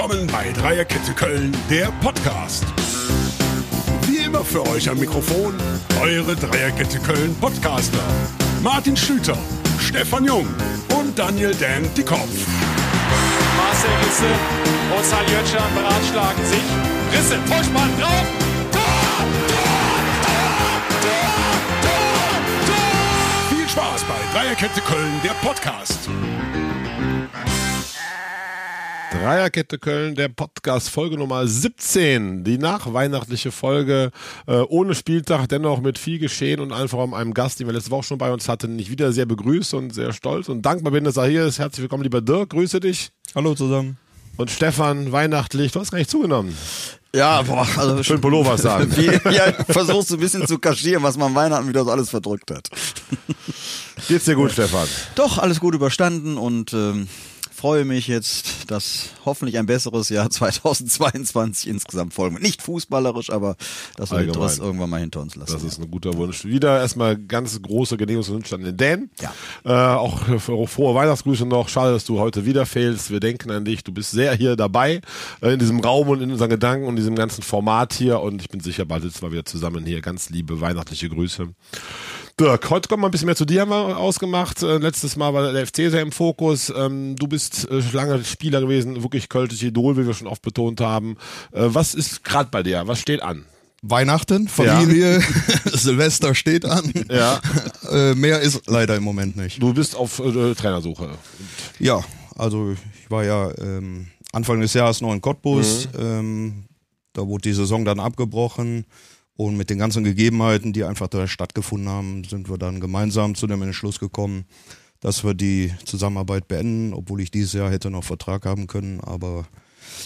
willkommen bei Dreierkette Köln, der Podcast. Wie immer für euch am Mikrofon eure Dreierkette Köln Podcaster. Martin Schlüter, Stefan Jung und Daniel Dan Dickhoff. Marcel Risse und Saljötschan beratschlagen sich. Risse, Vollspann drauf. Tor, Tor, Tor, Tor, Tor, Tor. Viel Spaß bei Dreierkette Köln, der Podcast. Dreierkette Köln, der Podcast, Folge Nummer 17, die nachweihnachtliche Folge äh, ohne Spieltag, dennoch mit viel Geschehen und einfach um einem Gast, den wir letzte Woche schon bei uns hatten, ich wieder sehr begrüßt und sehr stolz und dankbar bin, dass er hier ist. Herzlich willkommen, lieber Dirk, grüße dich. Hallo zusammen. Und Stefan, weihnachtlich, du hast gar nicht zugenommen. Ja, boah, also Schön Pullover sagen. Wie, ja, versuchst du ein bisschen zu kaschieren, was man Weihnachten wieder so alles verdrückt hat. Geht's dir gut, Stefan? Doch, alles gut überstanden und ähm, freue mich jetzt, dass hoffentlich ein besseres Jahr 2022 insgesamt folgen wird. Nicht fußballerisch, aber dass wir. Driss irgendwann mal hinter uns lassen. Das ist ein guter Wunsch. Wieder erstmal ganz große Genehmigungswünsche an den Dan. Ja. Äh, auch frohe Weihnachtsgrüße noch. Schade, dass du heute wieder fehlst. Wir denken an dich. Du bist sehr hier dabei äh, in diesem Raum und in unseren Gedanken und diesem ganzen Format hier. Und ich bin sicher, bald sitzen wir wieder zusammen hier. Ganz liebe weihnachtliche Grüße. Dirk, heute kommen wir ein bisschen mehr zu dir, haben wir ausgemacht. Äh, letztes Mal war der FC sehr im Fokus. Ähm, du bist äh, lange Spieler gewesen, wirklich kölsches Idol, wie wir schon oft betont haben. Äh, was ist gerade bei dir? Was steht an? Weihnachten, Familie, Silvester steht an. Ja. Äh, mehr ist leider im Moment nicht. Du bist auf äh, Trainersuche. Ja, also ich war ja ähm, Anfang des Jahres noch in Cottbus. Ähm, da wurde die Saison dann abgebrochen. Und mit den ganzen Gegebenheiten, die einfach da stattgefunden haben, sind wir dann gemeinsam zu dem Entschluss gekommen, dass wir die Zusammenarbeit beenden, obwohl ich dieses Jahr hätte noch Vertrag haben können. Aber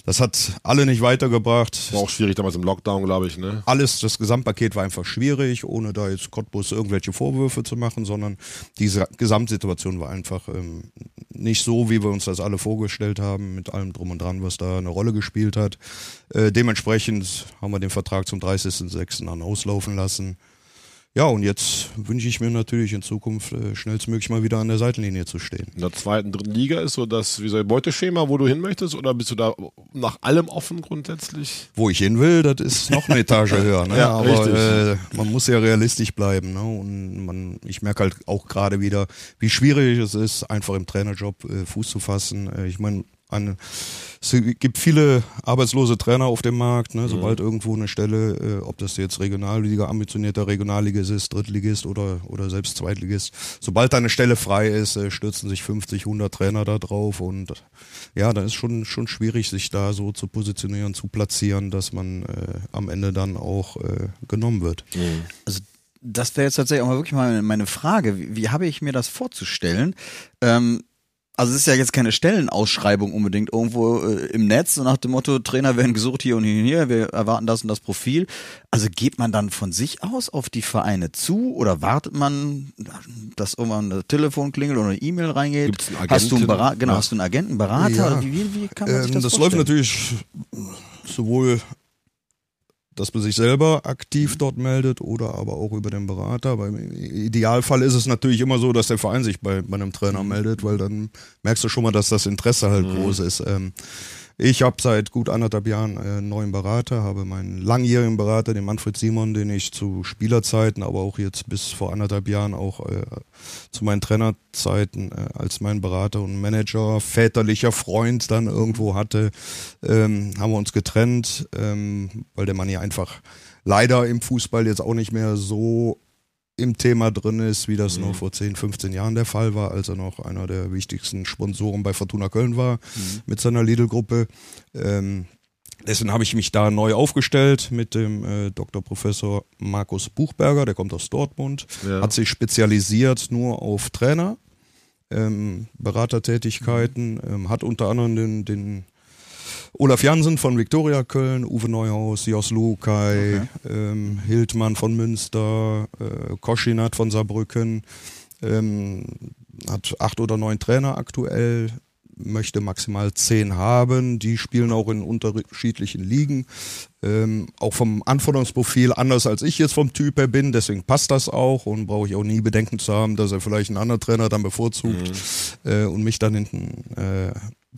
das hat alle nicht weitergebracht. War auch schwierig damals im Lockdown, glaube ich, ne? alles, das Gesamtpaket war einfach schwierig, ohne da jetzt Cottbus irgendwelche Vorwürfe zu machen, sondern diese Gesamtsituation war einfach ähm, nicht so, wie wir uns das alle vorgestellt haben, mit allem drum und dran, was da eine Rolle gespielt hat. Äh, dementsprechend haben wir den Vertrag zum 30.06. dann auslaufen lassen. Ja, und jetzt wünsche ich mir natürlich in Zukunft äh, schnellstmöglich mal wieder an der Seitenlinie zu stehen. In der zweiten, dritten Liga ist so das, wie soll ich, Beuteschema, wo du hin möchtest? Oder bist du da nach allem offen grundsätzlich? Wo ich hin will, das ist noch eine Etage höher. Ne? Ja, Aber richtig. äh, man muss ja realistisch bleiben. Ne? Und man, ich merke halt auch gerade wieder, wie schwierig es ist, einfach im Trainerjob äh, Fuß zu fassen. Äh, ich meine, an, es gibt viele arbeitslose Trainer auf dem Markt. Ne? Sobald irgendwo eine Stelle, äh, ob das jetzt Regionalliga, ambitionierter Regionalligist ist, Drittligist oder, oder selbst Zweitligist, sobald da eine Stelle frei ist, äh, stürzen sich 50, 100 Trainer da drauf und ja, da ist schon, schon schwierig, sich da so zu positionieren, zu platzieren, dass man äh, am Ende dann auch äh, genommen wird. Also das wäre jetzt tatsächlich auch mal wirklich mal meine Frage. Wie, wie habe ich mir das vorzustellen? Ähm, also es ist ja jetzt keine Stellenausschreibung unbedingt irgendwo äh, im Netz, so nach dem Motto, Trainer werden gesucht hier und hier und hier, wir erwarten das und das Profil. Also geht man dann von sich aus auf die Vereine zu oder wartet man, dass irgendwann ein Telefon klingelt oder eine E-Mail reingeht? Gibt's einen hast du einen Agenten? Berater, genau, Ja. hast du einen Agenten, Berater? Ja. Wie, wie, kann man sich Ähm, das, das vorstellen? läuft natürlich sowohl, dass man sich selber aktiv dort meldet oder aber auch über den Berater. Weil im Idealfall ist es natürlich immer so, dass der Verein sich bei, bei einem Trainer meldet, weil dann merkst du schon mal, dass das Interesse halt groß ist. Ähm, ich habe seit gut anderthalb Jahren äh, einen neuen Berater, habe meinen langjährigen Berater, den Manfred Simon, den ich zu Spielerzeiten, aber auch jetzt bis vor anderthalb Jahren auch äh, zu meinen Trainerzeiten äh, als mein Berater und Manager, väterlicher Freund dann irgendwo hatte, ähm, haben wir uns getrennt, ähm, weil der Mann ja einfach leider im Fußball jetzt auch nicht mehr so im Thema drin ist, wie das noch vor 10, 15 Jahren der Fall war, als er noch einer der wichtigsten Sponsoren bei Fortuna Köln war mit seiner Lidl-Gruppe. Ähm, Deswegen habe ich mich da neu aufgestellt mit dem äh, Dr. Professor Markus Buchberger, der kommt aus Dortmund, Ja. hat sich spezialisiert nur auf Trainer, ähm, Beratertätigkeiten, ähm, hat unter anderem den, den Olaf Jansen von Viktoria Köln, Uwe Neuhaus, Jos Lukai, ähm, Hildmann von Münster, äh, Koschinat von Saarbrücken, ähm, hat acht oder neun Trainer aktuell, möchte maximal zehn haben. Die spielen auch in unterschiedlichen Ligen. Ähm, auch vom Anforderungsprofil anders als ich jetzt vom Typ her bin, deswegen passt das auch und brauche ich auch nie Bedenken zu haben, dass er vielleicht einen anderen Trainer dann bevorzugt äh, und mich dann hinten äh,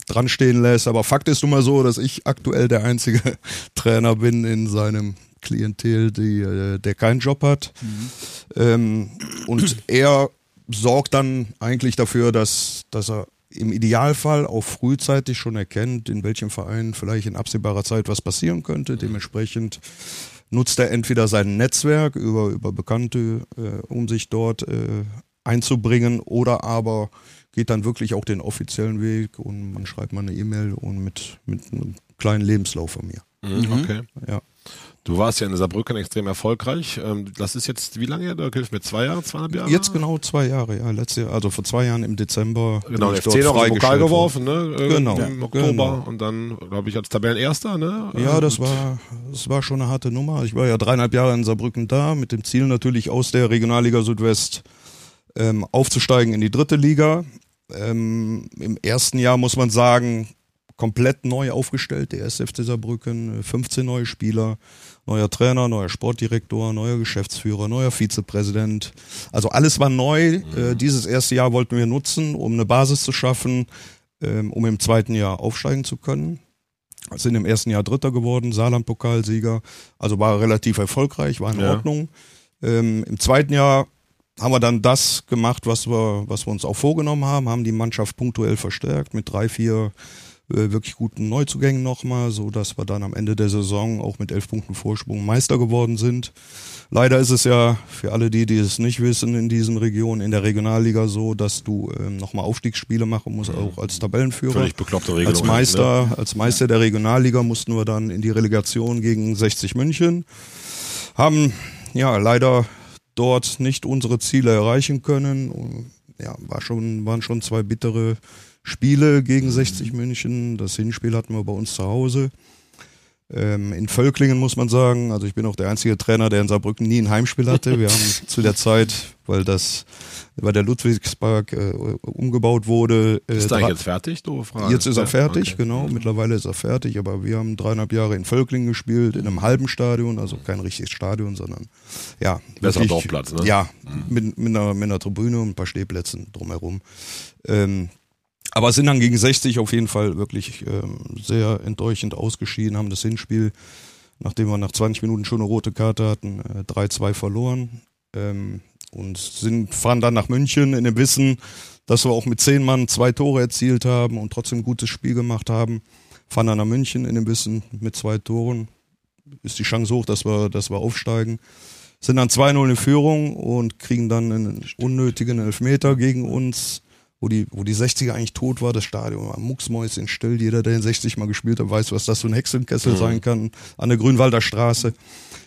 dran stehen lässt. Aber Fakt ist nun mal so, dass ich aktuell der einzige Trainer bin in seinem Klientel, die, äh, der keinen Job hat. Ähm, und er sorgt dann eigentlich dafür, dass, dass er im Idealfall auch frühzeitig schon erkennt, in welchem Verein vielleicht in absehbarer Zeit was passieren könnte. Dementsprechend nutzt er entweder sein Netzwerk über, über Bekannte, äh, um sich dort äh, einzubringen, oder aber geht dann wirklich auch den offiziellen Weg und man schreibt mal eine E-Mail und mit, mit einem kleinen Lebenslauf von mir. Mhm, okay. Ja. Du warst ja in Saarbrücken extrem erfolgreich. Ähm, Das ist jetzt, wie lange her? Da hilft mir zwei Jahre, zweieinhalb Jahre? Jetzt genau zwei Jahre, ja, letztes Jahr, also vor zwei Jahren im Dezember. Genau, der FC noch Pokal geworfen, ne? Äh, Genau, Im Oktober. genau. Und dann, glaube ich, als Tabellenerster, ne? Ja, Äh, das war, das war schon eine harte Nummer. Ich war ja dreieinhalb Jahre in Saarbrücken da, mit dem Ziel natürlich aus der Regionalliga Südwest ähm, aufzusteigen in die dritte Liga. Ähm, Im ersten Jahr muss man sagen, komplett neu aufgestellt, der SFC Saarbrücken, äh, 15 neue Spieler, neuer Trainer, neuer Sportdirektor, neuer Geschäftsführer, neuer Vizepräsident. Also alles war neu. Äh, dieses erste Jahr wollten wir nutzen, um eine Basis zu schaffen, ähm, um im zweiten Jahr aufsteigen zu können sind im ersten Jahr Dritter geworden, Saarland-Pokalsieger, also war relativ erfolgreich, war in Ja. Ordnung. Ähm, Im zweiten Jahr haben wir dann das gemacht, was wir, was wir uns auch vorgenommen haben, haben die Mannschaft punktuell verstärkt mit drei, vier äh, wirklich guten Neuzugängen nochmal, so dass wir dann am Ende der Saison auch mit elf Punkten Vorsprung Meister geworden sind. Leider ist es ja für alle die, die es nicht wissen, in diesen Regionen, in der Regionalliga so, dass du ähm, nochmal Aufstiegsspiele machen musst, auch als Tabellenführer. Völlig bekloppte Regelung. Als Meister, als Meister der Regionalliga mussten wir dann in die Relegation gegen 60 München. Haben ja leider dort nicht unsere Ziele erreichen können. Ja, war schon, waren schon zwei bittere Spiele gegen 60 München. Das Hinspiel hatten wir bei uns zu Hause. Ähm, in Völklingen muss man sagen, also ich bin auch der einzige Trainer, der in Saarbrücken nie ein Heimspiel hatte. Wir haben zu der Zeit, weil das, weil der Ludwigspark äh, umgebaut wurde, äh, Ist eigentlich jetzt fertig? Doofe Frage. Jetzt ist er fertig, okay. genau. Mittlerweile ist er fertig, aber wir haben dreieinhalb Jahre in Völklingen gespielt, in einem halben Stadion, also kein richtiges Stadion, sondern ja. Besserer wirklich- Dorfplatz, ne? Ja, mit, mit, einer, mit einer Tribüne und ein paar Stehplätzen drumherum. Ähm, aber sind dann gegen 60 auf jeden Fall wirklich ähm, sehr enttäuschend ausgeschieden, haben das Hinspiel, nachdem wir nach 20 Minuten schon eine rote Karte hatten, äh, 3-2 verloren. Ähm, und sind, fahren dann nach München in dem Wissen, dass wir auch mit zehn Mann zwei Tore erzielt haben und trotzdem ein gutes Spiel gemacht haben. Fahren dann nach München in dem Wissen mit zwei Toren. Ist die Chance hoch, dass wir, dass wir aufsteigen. Sind dann 2-0 in Führung und kriegen dann einen unnötigen Elfmeter gegen uns, wo die, wo die 60er eigentlich tot war. Das Stadion war mucksmäuschen still. Jeder, der in 60 mal gespielt hat, weiß, was das für ein Hexenkessel sein kann. An der Grünwalder Straße.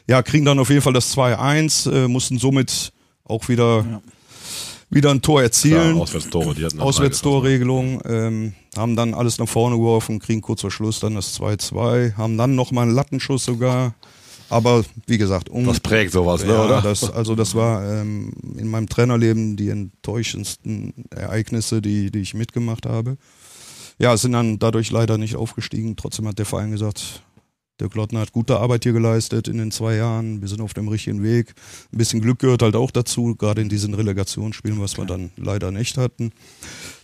Ja, kriegen dann auf jeden Fall das 2-1, äh, mussten somit auch wieder, wieder ein Tor Klar, erzielen. Auswärtstore, die hatten Auswärtstorregelung, ähm, haben dann alles nach vorne geworfen, kriegen kurz vor Schluss dann das 2-2, haben dann nochmal einen Lattenschuss sogar. Aber wie gesagt, um, Das prägt sowas, ne, ja, oder? Das, also das war ähm, in meinem Trainerleben die enttäuschendsten Ereignisse, die, die ich mitgemacht habe. Ja, sind dann dadurch leider nicht aufgestiegen. Trotzdem hat der Verein gesagt, der Klottner hat gute Arbeit hier geleistet in den zwei Jahren. Wir sind auf dem richtigen Weg. Ein bisschen Glück gehört halt auch dazu, gerade in diesen Relegationsspielen, was wir dann leider nicht hatten.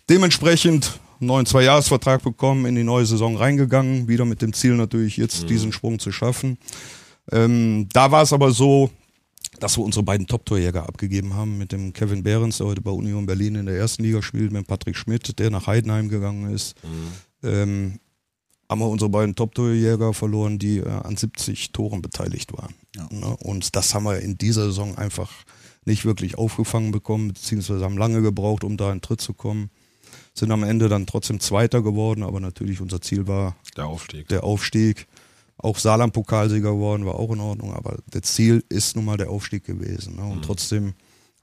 Dementsprechend einen neuen Zweijahresvertrag bekommen, in die neue Saison reingegangen, wieder mit dem Ziel natürlich jetzt diesen Sprung zu schaffen. Ähm, da war es aber so, dass wir unsere beiden Top-Torjäger abgegeben haben mit dem Kevin Behrens, der heute bei Union Berlin in der ersten Liga spielt, mit Patrick Schmidt, der nach Heidenheim gegangen ist. Ähm, haben wir unsere beiden Top-Torjäger verloren, die äh, an 70 Toren beteiligt waren. Ne? Und das haben wir in dieser Saison einfach nicht wirklich aufgefangen bekommen, beziehungsweise haben lange gebraucht, um da in Tritt zu kommen. Sind am Ende dann trotzdem Zweiter geworden, aber natürlich unser Ziel war Der Aufstieg. der Aufstieg. Auch Saarland-Pokalsieger geworden, war auch in Ordnung, aber das Ziel ist nun mal der Aufstieg gewesen. Ne? Und trotzdem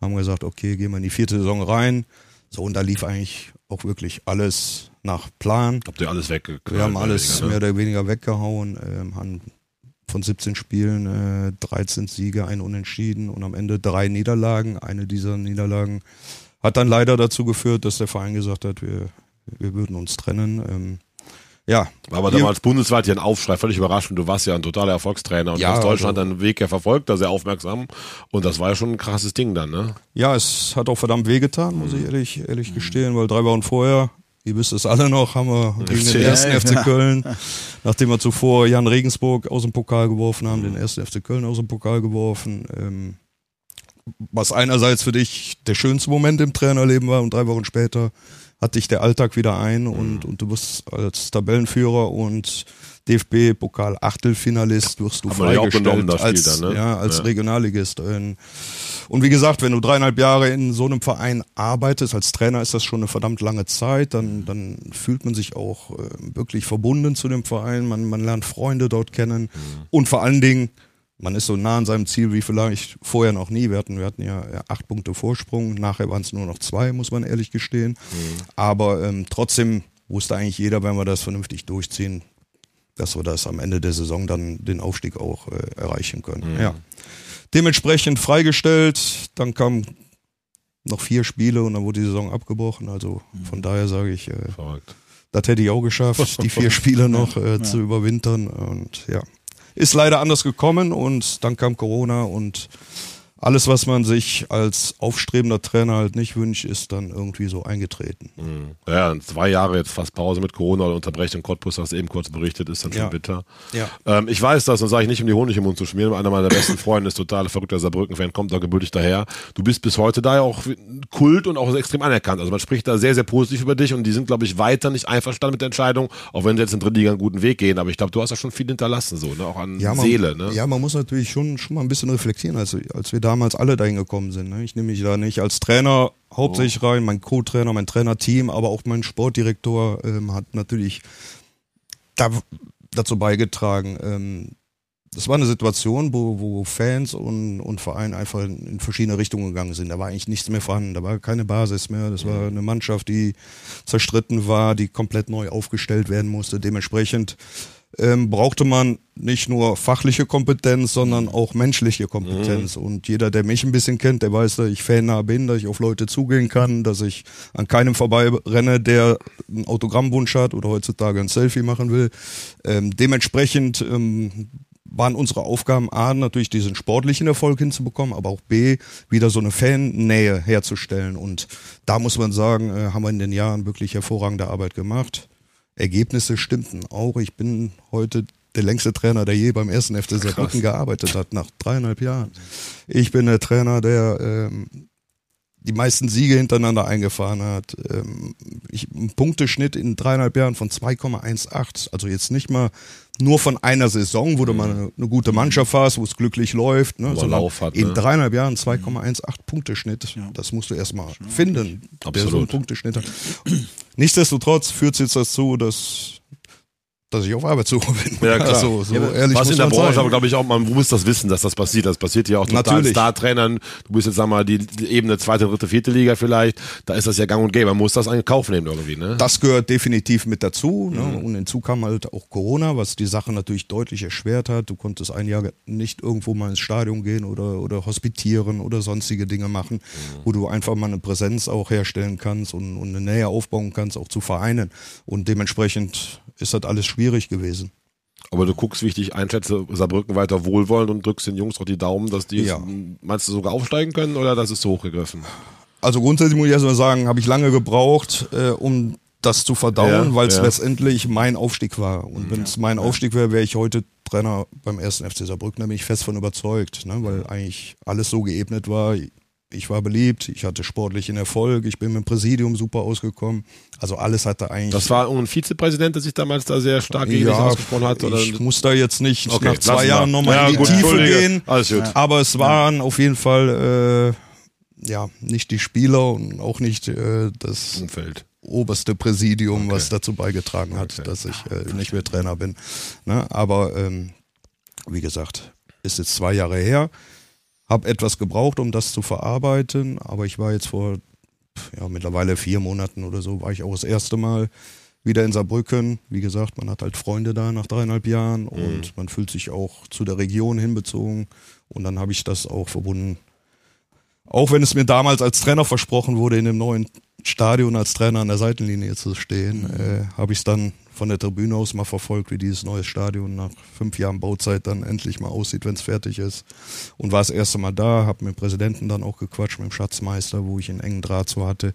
haben wir gesagt, okay, gehen wir in die vierte Saison rein. So, und da lief eigentlich auch wirklich alles nach Plan. Habt ihr alles weggeknallt? Wir haben mehr alles mehr weniger, ne? oder weniger weggehauen, ähm, haben von 17 Spielen äh, 13 Siege, ein Unentschieden und am Ende drei Niederlagen. Eine dieser Niederlagen hat dann leider dazu geführt, dass der Verein gesagt hat, wir, wir würden uns trennen. Ähm, ja, War aber damals bundesweit ja ein Aufschrei, völlig überraschend. Du warst ja ein totaler Erfolgstrainer und Ja, ganz Deutschland also- deinen Weg ja verfolgt, da sehr aufmerksam. Und das war ja schon ein krasses Ding dann, ne? Ja, es hat auch verdammt wehgetan, muss ich ehrlich, ehrlich gestehen, weil drei Wochen vorher ihr wisst es alle noch, haben wir gegen den ersten ja. FC Köln, nachdem wir zuvor Jan Regensburg aus dem Pokal geworfen haben, den ersten FC Köln aus dem Pokal geworfen. Ähm, was einerseits für dich der schönste Moment im Trainerleben war und drei Wochen später hat dich der Alltag wieder ein und, und du wirst als Tabellenführer und DFB-Pokal Achtelfinalist wirst du ja auch freigestellt Spiel als, dann, ne? ja, als Ja. Regionalligist. Ähm, Und wie gesagt, wenn du dreieinhalb Jahre in so einem Verein arbeitest, als Trainer ist das schon eine verdammt lange Zeit, dann, dann fühlt man sich auch äh, wirklich verbunden zu dem Verein, man, man lernt Freunde dort kennen und vor allen Dingen, man ist so nah an seinem Ziel wie vielleicht vorher noch nie. Wir hatten, wir hatten ja ja, acht Punkte Vorsprung, nachher waren es nur noch zwei, muss man ehrlich gestehen. Aber ähm, trotzdem wusste eigentlich jeder, wenn wir das vernünftig durchziehen, dass wir das am Ende der Saison dann den Aufstieg auch äh, erreichen können. Ja. Dementsprechend freigestellt, dann kamen noch vier Spiele und dann wurde die Saison abgebrochen. Also von daher sage ich, äh, das hätte ich auch geschafft, die vier Spiele noch äh, zu überwintern. Und ja, ist leider anders gekommen und dann kam Corona und alles, was man sich als aufstrebender Trainer halt nicht wünscht, ist dann irgendwie so eingetreten. Mhm. Ja, und zwei Jahre jetzt fast Pause mit Corona oder Unterbrechung. Cottbus, hast du eben kurz berichtet, ist dann schon Ja. bitter. Ja. Ähm, ich weiß das und sage ich nicht, um die Honig im Mund zu schmieren. Einer meiner besten Freunde ist total verrückter Saarbrücken-Fan, kommt da gebürtig daher. Du bist bis heute da ja auch Kult und auch extrem anerkannt. Also man spricht da sehr, sehr positiv über dich und die sind, glaube ich, weiter nicht einverstanden mit der Entscheidung, auch wenn sie jetzt in Drittliga einen guten Weg gehen. Aber ich glaube, du hast da schon viel hinterlassen, so, ne? auch an man, Seele. Ne? Ja, man muss natürlich schon, schon mal ein bisschen reflektieren, als, als wir damals alle dahin gekommen sind. Ne? Ich nehme mich da nicht als Trainer hauptsächlich rein, mein Co-Trainer, mein Trainerteam, aber auch mein Sportdirektor ähm, hat natürlich da, dazu beigetragen. Ähm, das war eine Situation, wo, wo Fans und, und Verein einfach in, in verschiedene Richtungen gegangen sind. Da war eigentlich nichts mehr vorhanden, da war keine Basis mehr. Das war eine Mannschaft, die zerstritten war, die komplett neu aufgestellt werden musste. Dementsprechend ähm, brauchte man nicht nur fachliche Kompetenz, sondern auch menschliche Kompetenz. Und jeder, der mich ein bisschen kennt, der weiß, dass ich fannah bin, dass ich auf Leute zugehen kann, dass ich an keinem vorbeirenne, der einen Autogrammwunsch hat oder heutzutage ein Selfie machen will. Ähm, dementsprechend ähm, waren unsere Aufgaben A, natürlich diesen sportlichen Erfolg hinzubekommen, aber auch B, wieder so eine Fannähe herzustellen. Und da muss man sagen, äh, haben wir in den Jahren wirklich hervorragende Arbeit gemacht. Ergebnisse stimmten auch. Ich bin heute der längste Trainer, der je beim ersten FC Saarbrücken gearbeitet hat, nach dreieinhalb Jahren. Ich bin der Trainer, der ähm, die meisten Siege hintereinander eingefahren hat. Ähm, ich, ein Punkteschnitt in dreieinhalb Jahren von 2,18. Also jetzt nicht mal nur von einer Saison, wo du mal eine, eine gute Mannschaft hast, wo es glücklich läuft, ne, Lauf hat, in ne? dreieinhalb Jahren 2,18 Punkteschnitt. Das musst du erstmal finden, der so einen Absolut. Punkteschnitt hat. Nichtsdestotrotz führt es jetzt dazu, dass dass ich auf Arbeitssuche bin. Ja, klar. Also, so Ja, ehrlich Was in der Branche, sein. aber glaube ich auch, man muss das wissen, dass das passiert. Das passiert ja auch total Natürlich. Star-Trainern. Du bist jetzt, sag mal, die, Ebene zweite, dritte, vierte Liga vielleicht. Da ist das ja gang und gäbe. Man muss das in Kauf nehmen irgendwie, ne? Das gehört definitiv mit dazu. Ne? Mhm. Und hinzu kam halt auch Corona, was die Sache natürlich deutlich erschwert hat. Du konntest ein Jahr nicht irgendwo mal ins Stadion gehen oder, oder hospitieren oder sonstige Dinge machen, Mhm. wo du einfach mal eine Präsenz auch herstellen kannst und, und eine Nähe aufbauen kannst, auch zu Vereinen. Und dementsprechend ist das alles schwierig gewesen. Aber du guckst, wie ich dich einschätze, Saarbrücken weiter wohlwollend und drückst den Jungs doch die Daumen, dass die, Ja. meinst du, sogar aufsteigen können oder das ist so hochgegriffen? Also grundsätzlich muss ich erstmal sagen, habe ich lange gebraucht, äh, um das zu verdauen, Ja, weil es ja. letztendlich mein Aufstieg war. Und wenn es mein Aufstieg wäre, wäre ich heute Trainer beim ersten FC Saarbrücken, da bin ich fest von überzeugt, ne? weil eigentlich alles so geebnet war. Ich war beliebt, ich hatte sportlichen Erfolg, ich bin mit dem Präsidium super ausgekommen. Also alles hatte eigentlich. Das war ein Vizepräsident, der sich damals da sehr stark gegen dich ausgesprochen hat? Oder? ich muss da jetzt nicht Okay, nach zwei. Jahren nochmal Ja, in die gut, Tiefe gehen. Alles gut. Aber es waren auf jeden Fall äh, ja nicht die Spieler und auch nicht äh, das Umfeld. oberste Präsidium, Okay. was dazu beigetragen hat, Okay. dass ich äh, nicht mehr Trainer bin. Ne? Aber ähm, wie gesagt, ist jetzt zwei Jahre her. Habe etwas gebraucht, um das zu verarbeiten, aber ich war jetzt vor ja, mittlerweile vier Monaten oder so, war ich auch das erste Mal wieder in Saarbrücken. Wie gesagt, man hat halt Freunde da nach dreieinhalb Jahren und man fühlt sich auch zu der Region hinbezogen. Und dann habe ich das auch verbunden. Auch wenn es mir damals als Trainer versprochen wurde, in dem neuen Stadion als Trainer an der Seitenlinie zu stehen, äh, habe ich es dann von der Tribüne aus mal verfolgt, wie dieses neue Stadion nach fünf Jahren Bauzeit dann endlich mal aussieht, wenn es fertig ist. Und war das erste Mal da, habe mit dem Präsidenten dann auch gequatscht, mit dem Schatzmeister, wo ich einen engen Draht zu hatte.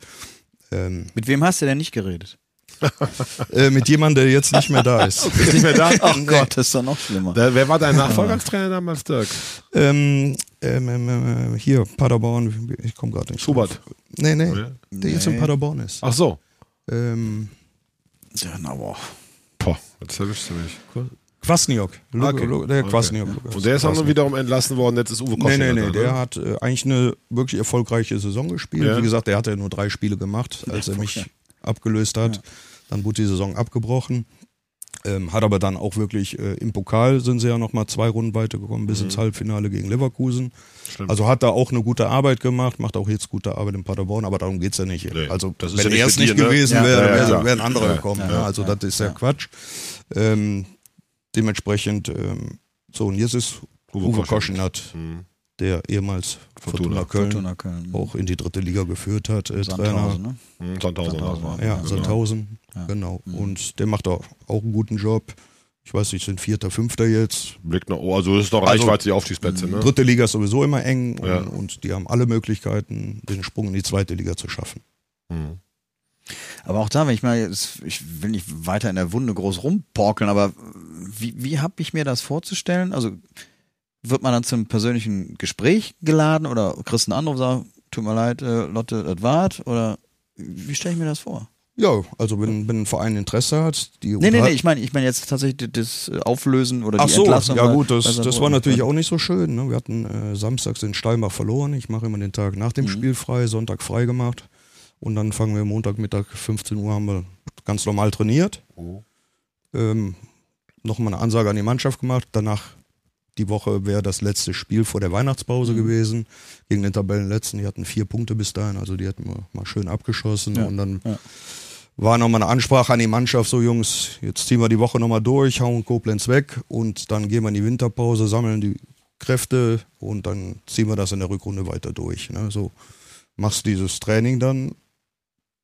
Ähm, Mit wem hast du denn nicht geredet? äh, mit jemandem, der jetzt nicht mehr da ist. Ist nicht mehr da? Ach Gott, das ist doch noch schlimmer. Da, wer war dein Nachfolger als Trainer damals, Dirk? Ähm, ähm, ähm, ähm, hier, Paderborn, ich komme gerade nicht. Schubert. drauf. Nee, nee, Ja. der jetzt in. Paderborn ist. Ach so. Ähm, Ja, na, boah. Jetzt erwischst du mich. Kwasniok. Lu- Okay. Der Okay. Kwasniok. Und der ist auch nur wiederum entlassen worden, jetzt ist Uwe Nee, Koschel. nee, nee, da, der ne? hat äh, eigentlich eine wirklich erfolgreiche Saison gespielt. Ja. Wie gesagt, der hat ja nur drei Spiele gemacht, als er mich abgelöst hat. Dann wurde die Saison abgebrochen. Ähm, hat aber dann auch wirklich äh, im Pokal sind sie ja nochmal zwei Runden weitergekommen, bis ins Halbfinale gegen Leverkusen. Mhm. Stimmt. Also hat da auch eine gute Arbeit gemacht, macht auch jetzt gute Arbeit in Paderborn, aber darum geht's ja nicht. Nee, also das ist wenn ja nicht er es nicht ne? gewesen Ja. wäre, Ja, ja, wäre klar. wär Ja. gekommen. Ja. Ja, also das ist ja, Quatsch. Ähm, dementsprechend, ähm, so und jetzt ist Uwe Uwe. Koschinat, Mhm. Der ehemals Fortuna, Köln Fortuna Köln. auch in die dritte Liga geführt hat, äh, Trainer. Sandhausen, ne? Mhm, Sandhausen. Sandhausen. Ja, genau. Sandhausen, Ja. genau. Und der macht auch, auch einen guten Job. Ich weiß nicht, sind Vierter, Fünfter jetzt. Blick nach, oh, also das ist doch Also- Reichweite, die Aufstiegsplätze, ne? Dritte Liga ist sowieso immer eng und, Ja. und die haben alle Möglichkeiten, den Sprung in die zweite Liga zu schaffen. Mhm. Aber auch da, wenn ich mal, jetzt, ich will nicht weiter in der Wunde groß rumporkeln, aber wie, wie habe ich mir das vorzustellen? Also wird man dann zum persönlichen Gespräch geladen oder kriegst du einen Anruf und sagst, tut mir leid, äh, Lotte, das war's? Oder wie stelle ich mir das vor? Ja, also wenn, wenn ein Verein Interesse hat, die Nee, nee, nee, ich meine ich meine jetzt tatsächlich das Auflösen oder Ach die so, Entlassung. ja gut, das, das Saarbrücken. war natürlich auch nicht so schön. Ne? Wir hatten äh, samstags in Steinbach verloren. Ich mache immer den Tag nach dem Mhm. Spiel frei, Sonntag frei gemacht. Und dann fangen wir Montagmittag 15 Uhr haben wir ganz normal trainiert. Oh. Ähm, Nochmal eine Ansage an die Mannschaft gemacht. Danach die Woche wäre das letzte Spiel vor der Weihnachtspause Mhm. gewesen. Gegen den Tabellenletzten. Die hatten vier Punkte bis dahin. Also die hätten wir mal schön abgeschossen. Ja, Und dann ja. war nochmal eine Ansprache an die Mannschaft, so Jungs, jetzt ziehen wir die Woche nochmal durch, hauen Koblenz weg und dann gehen wir in die Winterpause, sammeln die Kräfte und dann ziehen wir das in der Rückrunde weiter durch. Ne? So machst dieses Training dann,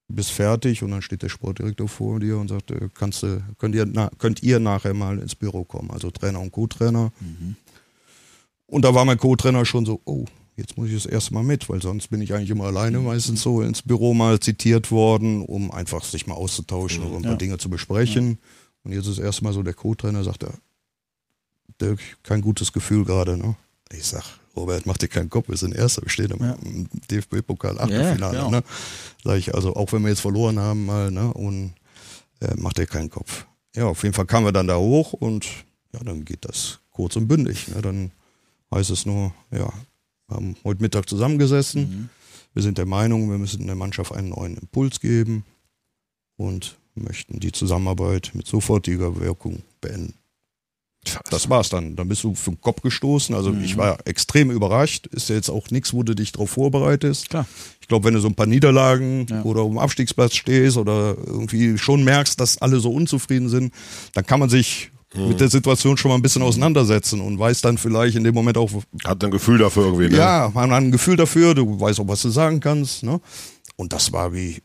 bist fertig und dann steht der Sportdirektor vor dir und sagt, äh, kannst du, könnt ihr, na, könnt ihr nachher mal ins Büro kommen, also Trainer und Co-Trainer. Und da war mein Co-Trainer schon so, oh, jetzt muss ich das erstmal mit, weil sonst bin ich eigentlich immer alleine meistens so ins Büro mal zitiert worden, um einfach sich mal auszutauschen oder ein paar Ja. Dinge zu besprechen. Und jetzt ist erstmal so der Co-Trainer, sagt er, Dirk, kein gutes Gefühl gerade, ne? Ich sag, Robert, mach dir keinen Kopf, wir sind Erster, wir stehen im, Ja. DFB-Pokal Ja, Achtelfinale, genau. ne? Sag ich, also auch wenn wir jetzt verloren haben mal, ne? Und äh, mach dir keinen Kopf. Ja, auf jeden Fall kamen wir dann da hoch und ja, dann geht das kurz und bündig. Ne? Dann heißt es nur, ja, wir haben heute Mittag zusammengesessen. Mhm. Wir sind der Meinung, wir müssen der Mannschaft einen neuen Impuls geben und möchten die Zusammenarbeit mit sofortiger Wirkung beenden. Das war's dann. Dann bist du den Kopf gestoßen. Also Mhm. ich war extrem überrascht. Ist ja jetzt auch nichts, wo du dich drauf vorbereitest. Klar. Ich glaube, wenn du so ein paar Niederlagen Ja. oder um Abstiegsplatz stehst oder irgendwie schon merkst, dass alle so unzufrieden sind, dann kann man sich Mhm. mit der Situation schon mal ein bisschen auseinandersetzen und weiß dann vielleicht in dem Moment auch, Hat ein Gefühl dafür irgendwie, ne? ja, man hat ein Gefühl dafür, du weißt auch, was du sagen kannst. Ne? Und das war wie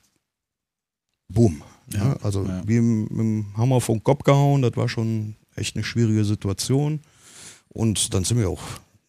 Boom. Ja, Ne? Also ja. wie im, im Hammer vom Kopf gehauen, das war schon echt eine schwierige Situation. Und dann sind wir auch,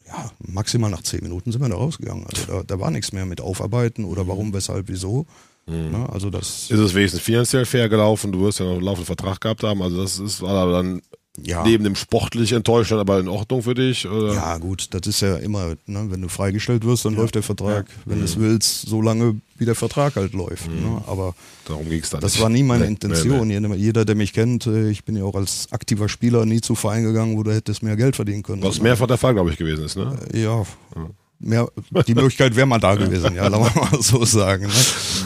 ja, maximal nach zehn Minuten sind wir da rausgegangen. Also da, da war nichts mehr mit Aufarbeiten oder warum, weshalb, wieso. Ne? Also das, Ist es wenigstens finanziell fair gelaufen? Du wirst ja noch einen laufenden Vertrag gehabt haben. Also das ist, war aber dann ja. neben dem sportlich enttäuschend, aber in Ordnung für dich? Oder? Ja, gut, das ist ja immer, ne, wenn du freigestellt wirst, dann läuft der Vertrag, wenn du es willst, so lange, wie der Vertrag halt läuft. Ne? Aber Darum ging es dann das nicht. war nie meine Nee, Intention. nee, Jeder, jeder, der mich kennt, äh, ich bin ja auch als aktiver Spieler nie zu Verein gegangen, wo du hättest mehr Geld verdienen können. nee. Was mehrfach der Fall, glaube ich, gewesen ist, ne? Ja, mehr, die Möglichkeit wäre mal da gewesen, ja, lass mal so sagen.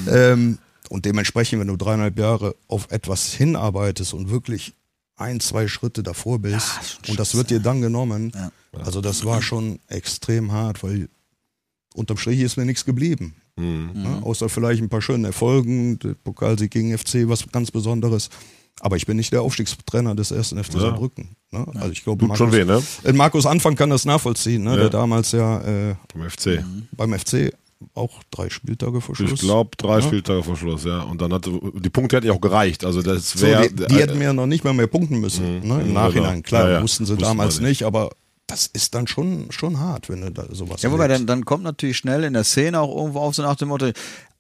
Ne? Ähm, und dementsprechend, wenn du dreieinhalb Jahre auf etwas hinarbeitest und wirklich ein, zwei Schritte davor bist ist schon und das wird dir dann genommen, Ja. also das war schon extrem hart, weil unterm Strich ist mir nichts geblieben. Mhm. Ne? Außer vielleicht ein paar schönen Erfolgen, der Pokalsieg gegen FC, was ganz Besonderes. Aber ich bin nicht der Aufstiegstrainer des ersten FC Ja. Saarbrücken. Ne? Also ich glaube, Tut Markus, schon weh, ne? äh, Markus Anfang kann das nachvollziehen, ne? Ja. der damals ja äh, Vom FC. beim FC auch drei Spieltage vor Schluss. Ich glaube, drei Ja. Spieltage vor Schluss, ja. Und dann hatte, die Punkte hätten ja auch gereicht. Also das So, wäre. die, die hätten mir noch nicht mal mehr punkten müssen. Ne? Im Mhm, Nachhinein, genau. klar, Ja, ja. wussten sie Wussten damals nicht, aber das ist dann schon, schon hart, wenn du da sowas Ja, wobei dann, dann kommt natürlich schnell in der Szene auch irgendwo auf so nach dem Motto,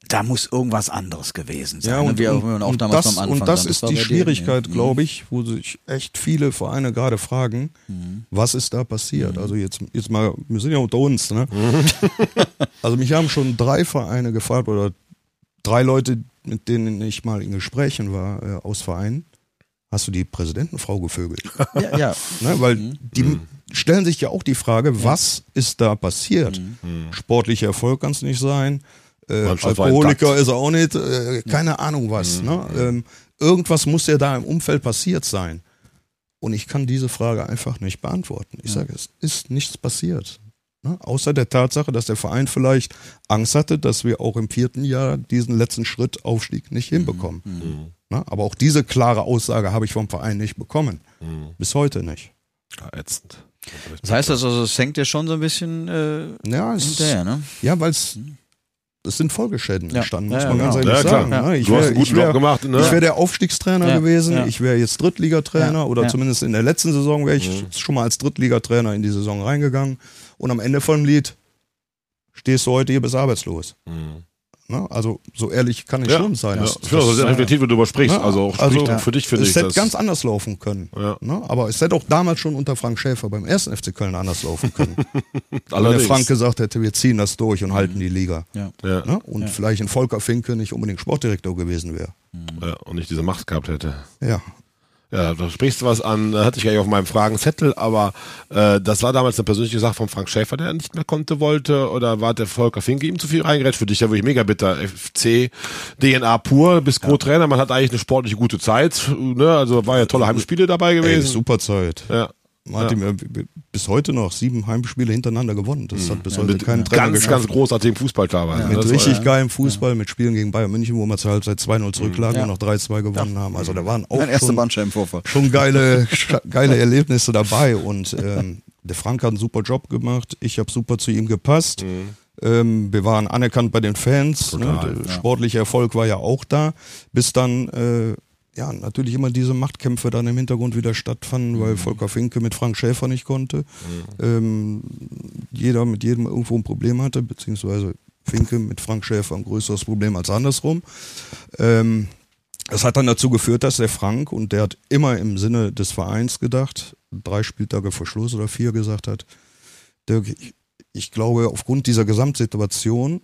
da muss irgendwas anderes gewesen sein. Ja, und, auch und, und, das, und das ist die Schwierigkeit, ja. glaube ich, wo sich echt viele Vereine gerade fragen, Mhm. was ist da passiert? Also jetzt, jetzt mal, wir sind ja unter uns, ne? also mich haben schon drei Vereine gefragt oder drei Leute, mit denen ich mal in Gesprächen war, äh, aus Vereinen. Hast du die Präsidentenfrau gevögelt? Ja, ja. Ne, weil Mhm. die stellen sich ja auch die Frage, was ist da passiert? Mhm. Sportlicher Erfolg kann es nicht sein. Äh, Alkoholiker ist er auch nicht. Äh, keine Ahnung was. Mhm. Ne? Ähm, irgendwas muss ja da im Umfeld passiert sein. Und ich kann diese Frage einfach nicht beantworten. Ich sage, es ist nichts passiert. Ne? Außer der Tatsache, dass der Verein vielleicht Angst hatte, dass wir auch im vierten Jahr diesen letzten Schritt Aufstieg nicht Mhm. hinbekommen. Ne? Aber auch diese klare Aussage habe ich vom Verein nicht bekommen. Bis heute nicht. Ja, ätzend. Das heißt also, es hängt dir schon so ein bisschen äh, Ja, es, hinterher, ne? ja weil es es sind Folgeschäden Ja. entstanden, Ja, muss ja, man ganz genau. ehrlich Ja, klar. sagen. Ja. ne? Ich Du hast wär- einen guten ich wär- Job gemacht, ne? Ich wäre der Aufstiegstrainer Ja, gewesen, ja. ich wäre jetzt Drittligatrainer Ja, oder ja. zumindest in der letzten Saison wäre ich Mhm. schon mal als Drittligatrainer in die Saison reingegangen und am Ende vom Lied stehst du heute hier bis arbeitslos. Mhm. Ne? Also so ehrlich kann ich Ja, schon sein. ja. Das- Ich finde das sehr reflektiert, wenn du darüber sprichst. Ja, Also auch also, für dich, finde es ich. hätte das- ganz anders laufen können. Ja. Ne? Aber es hätte auch damals schon unter Frank Schäfer beim ersten FC Köln anders laufen können. Wenn der. Frank gesagt hätte, wir ziehen das durch und halten die Liga. Ja. ja, Ne? Und vielleicht ein Volker Finke nicht unbedingt Sportdirektor gewesen wäre. ja, und nicht diese Macht gehabt hätte. Ja. Ja, da sprichst du was an, da hatte ich nicht auf meinem Fragenzettel, aber äh, das war damals eine persönliche Sache von Frank Schäfer, der nicht mehr konnte, wollte, oder war der Volker Finke ihm zu viel reingerätscht? Für dich ja wirklich mega bitter. FC, DNA pur, bist Co-Trainer, man hat eigentlich eine sportliche gute Zeit, ne? also war ja tolle Heimspiele dabei Ey, gewesen. super Zeit. Ja. Martin, wir wir- bis heute noch sieben Heimspiele hintereinander gewonnen. Das hat bis heute Mhm. Mit kein Trainer ganz, geschafft. ganz großartigem Fußball teilweise. ne? mit Das war richtig ja- geilem Fußball, mit Spielen gegen Bayern München, wo wir zur Halbzeit 2-0 zurücklagen Ja. und noch 3-2 gewonnen haben. Also da waren auch erster schon, schon geile, geile Erlebnisse dabei. Und ähm, der Frank hat einen super Job gemacht. Ich habe super zu ihm gepasst. Ähm, wir waren anerkannt bei den Fans. Ne? Total, Der sportliche Erfolg war ja auch da. Bis dann äh, ja natürlich immer diese Machtkämpfe dann im Hintergrund wieder stattfanden, weil Volker Finke mit Frank Schäfer nicht konnte. Ähm, jeder mit jedem irgendwo ein Problem hatte, beziehungsweise Finke mit Frank Schäfer ein größeres Problem als andersrum. Ähm, das hat dann dazu geführt, dass der Frank, und der hat immer im Sinne des Vereins gedacht, drei Spieltage vor Schluss oder vier gesagt hat, Dirk, ich, ich glaube, aufgrund dieser Gesamtsituation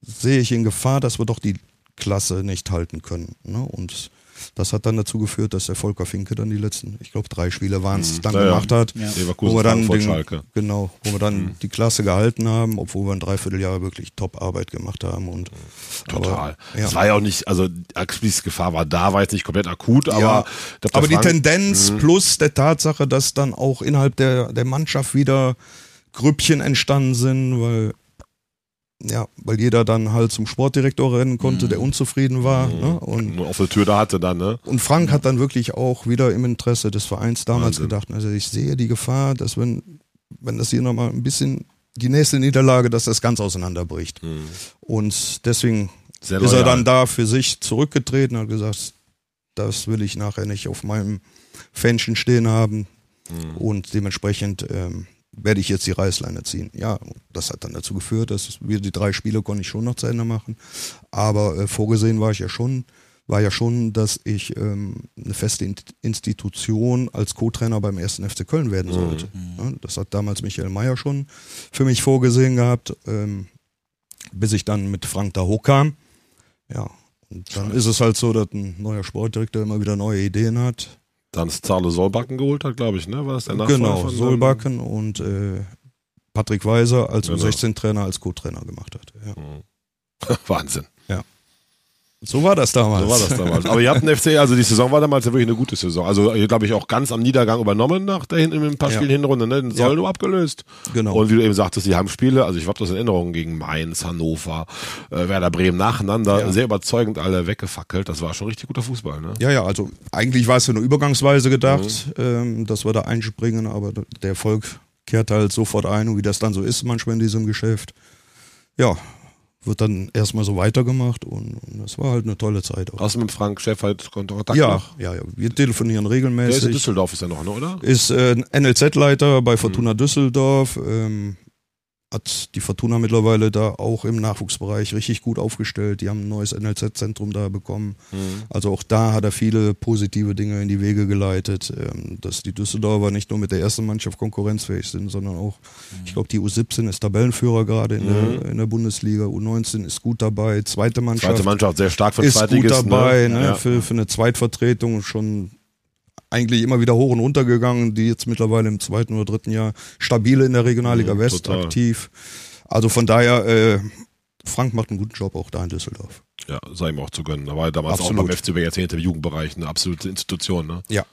sehe ich in Gefahr, dass wir doch die Klasse nicht halten können. Ne? Und das hat dann dazu geführt, dass der Volker Finke dann die letzten, ich glaube, drei Spiele waren es, dann Mhm. Ja, ja. gemacht hat. Ja. Wo wir dann den, genau, wo wir dann die Klasse gehalten haben, obwohl wir ein Dreivierteljahr wirklich Top-Arbeit gemacht haben und Total. Aber, ja. Das war ja auch nicht, also explizit Gefahr war da, war jetzt nicht komplett akut, aber, glaub, aber die Frank- Mhm. Tendenz plus der Tatsache, dass dann auch innerhalb der, der Mannschaft wieder Grüppchen entstanden sind, weil ja, weil jeder dann halt zum Sportdirektor rennen konnte, Mhm. der unzufrieden war. Ne? Und, nur auf der Tür da hatte dann, ne? und Frank hat dann wirklich auch wieder im Interesse des Vereins damals Wahnsinn. gedacht, also ich sehe die Gefahr, dass wenn, wenn das hier nochmal ein bisschen die nächste Niederlage, dass das ganz auseinanderbricht. Und deswegen Mhm. Sehr ist er dann da für sich zurückgetreten und hat gesagt, das will ich nachher nicht auf meinem Fähnchen stehen haben. Mhm. Und dementsprechend ähm, werde ich jetzt die Reißleine ziehen. Ja, das hat dann dazu geführt, dass wir die drei Spiele konnte ich schon noch zu Ende machen. Aber äh, vorgesehen war ich ja schon, war ja schon, dass ich ähm, eine feste In- Institution als Co-Trainer beim ersten FC Köln werden sollte. Ja, das hat damals Michael Mayer schon für mich vorgesehen gehabt, ähm, bis ich dann mit Frank da hochkam. Ja, und dann ist es halt so, dass ein neuer Sportdirektor immer wieder neue Ideen hat. Dann ist Zarle Solbacken geholt hat, glaube ich, ne? War das der Nachfolger Genau, von Solbakken und äh, Patrick Weiser als Genau. U16-Trainer, als Co-Trainer gemacht hat. Ja. Wahnsinn. So war das damals. So war das damals. Aber ihr habt einen FC, also die Saison war damals ja wirklich eine gute Saison. Also ihr glaube ich auch ganz am Niedergang übernommen nach der hin, in ein paar Ja. Spielen Hinrunde, ne? Den Soldo abgelöst. Genau. Und wie du eben sagtest, die Heimspiele, also ich habe das in Erinnerung gegen Mainz, Hannover, äh, Werder Bremen nacheinander, Ja. sehr überzeugend alle weggefackelt. Das war schon richtig guter Fußball, ne? Ja, ja, also eigentlich war es ja nur übergangsweise gedacht, Mhm. ähm, dass wir da einspringen, aber der Erfolg kehrt halt sofort ein und wie das dann so ist manchmal in diesem Geschäft. Ja, wird dann erstmal so weitergemacht und, und das war halt eine tolle Zeit auch. Außer mit Frank Chef halt Kontakt Ja, noch? ja, ja. Wir telefonieren Der ist in regelmäßig. Düsseldorf, ist er noch, ne, oder? Ist äh, NLZ-Leiter bei Fortuna Mhm. Düsseldorf. Ähm, hat die Fortuna mittlerweile da auch im Nachwuchsbereich richtig gut aufgestellt. Die haben ein neues NLZ-Zentrum da bekommen. Mhm. Also auch da hat er viele positive Dinge in die Wege geleitet, ähm, dass die Düsseldorfer nicht nur mit der ersten Mannschaft konkurrenzfähig sind, sondern auch, ich glaube, die U17 ist Tabellenführer gerade in, der, in der Bundesliga, U19 ist gut dabei, zweite Mannschaft Zweite Mannschaft, sehr stark für ist gut Zweitligisten. dabei, ne? ne? Ja. Für, für eine Zweitvertretung schon eigentlich immer wieder hoch und runter gegangen, die jetzt mittlerweile im zweiten oder dritten Jahr stabil in der Regionalliga Mhm, West total. aktiv. Also von daher, äh, Frank macht einen guten Job auch da in Düsseldorf. Ja, sei ihm auch zu gönnen. Da war er damals Absolut. auch beim FC über Jahrzehnte im Jugendbereich eine absolute Institution. Ne? Ja.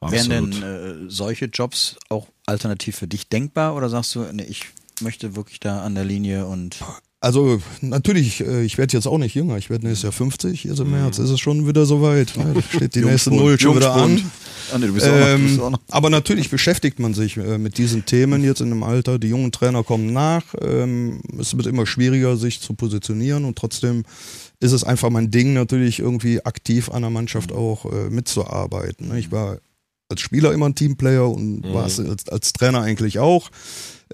Wären Absolut. denn äh, solche Jobs auch alternativ für dich denkbar oder sagst du, nee, ich möchte wirklich da an der Linie und Also natürlich, äh, ich werde jetzt auch nicht jünger, ich werde nächstes Jahr 50, jetzt im März ist es schon wieder soweit. Ne? Da steht die nächste Null schon wieder an. Ah, nee, Ähm, noch. aber natürlich beschäftigt man sich äh, mit diesen Themen jetzt in dem Alter. Die jungen Trainer kommen nach. Ähm, es wird immer schwieriger, sich zu positionieren und trotzdem ist es einfach mein Ding, natürlich irgendwie aktiv an der Mannschaft auch äh, mitzuarbeiten. ne? Ich war als Spieler immer ein Teamplayer und war es als, als Trainer eigentlich auch.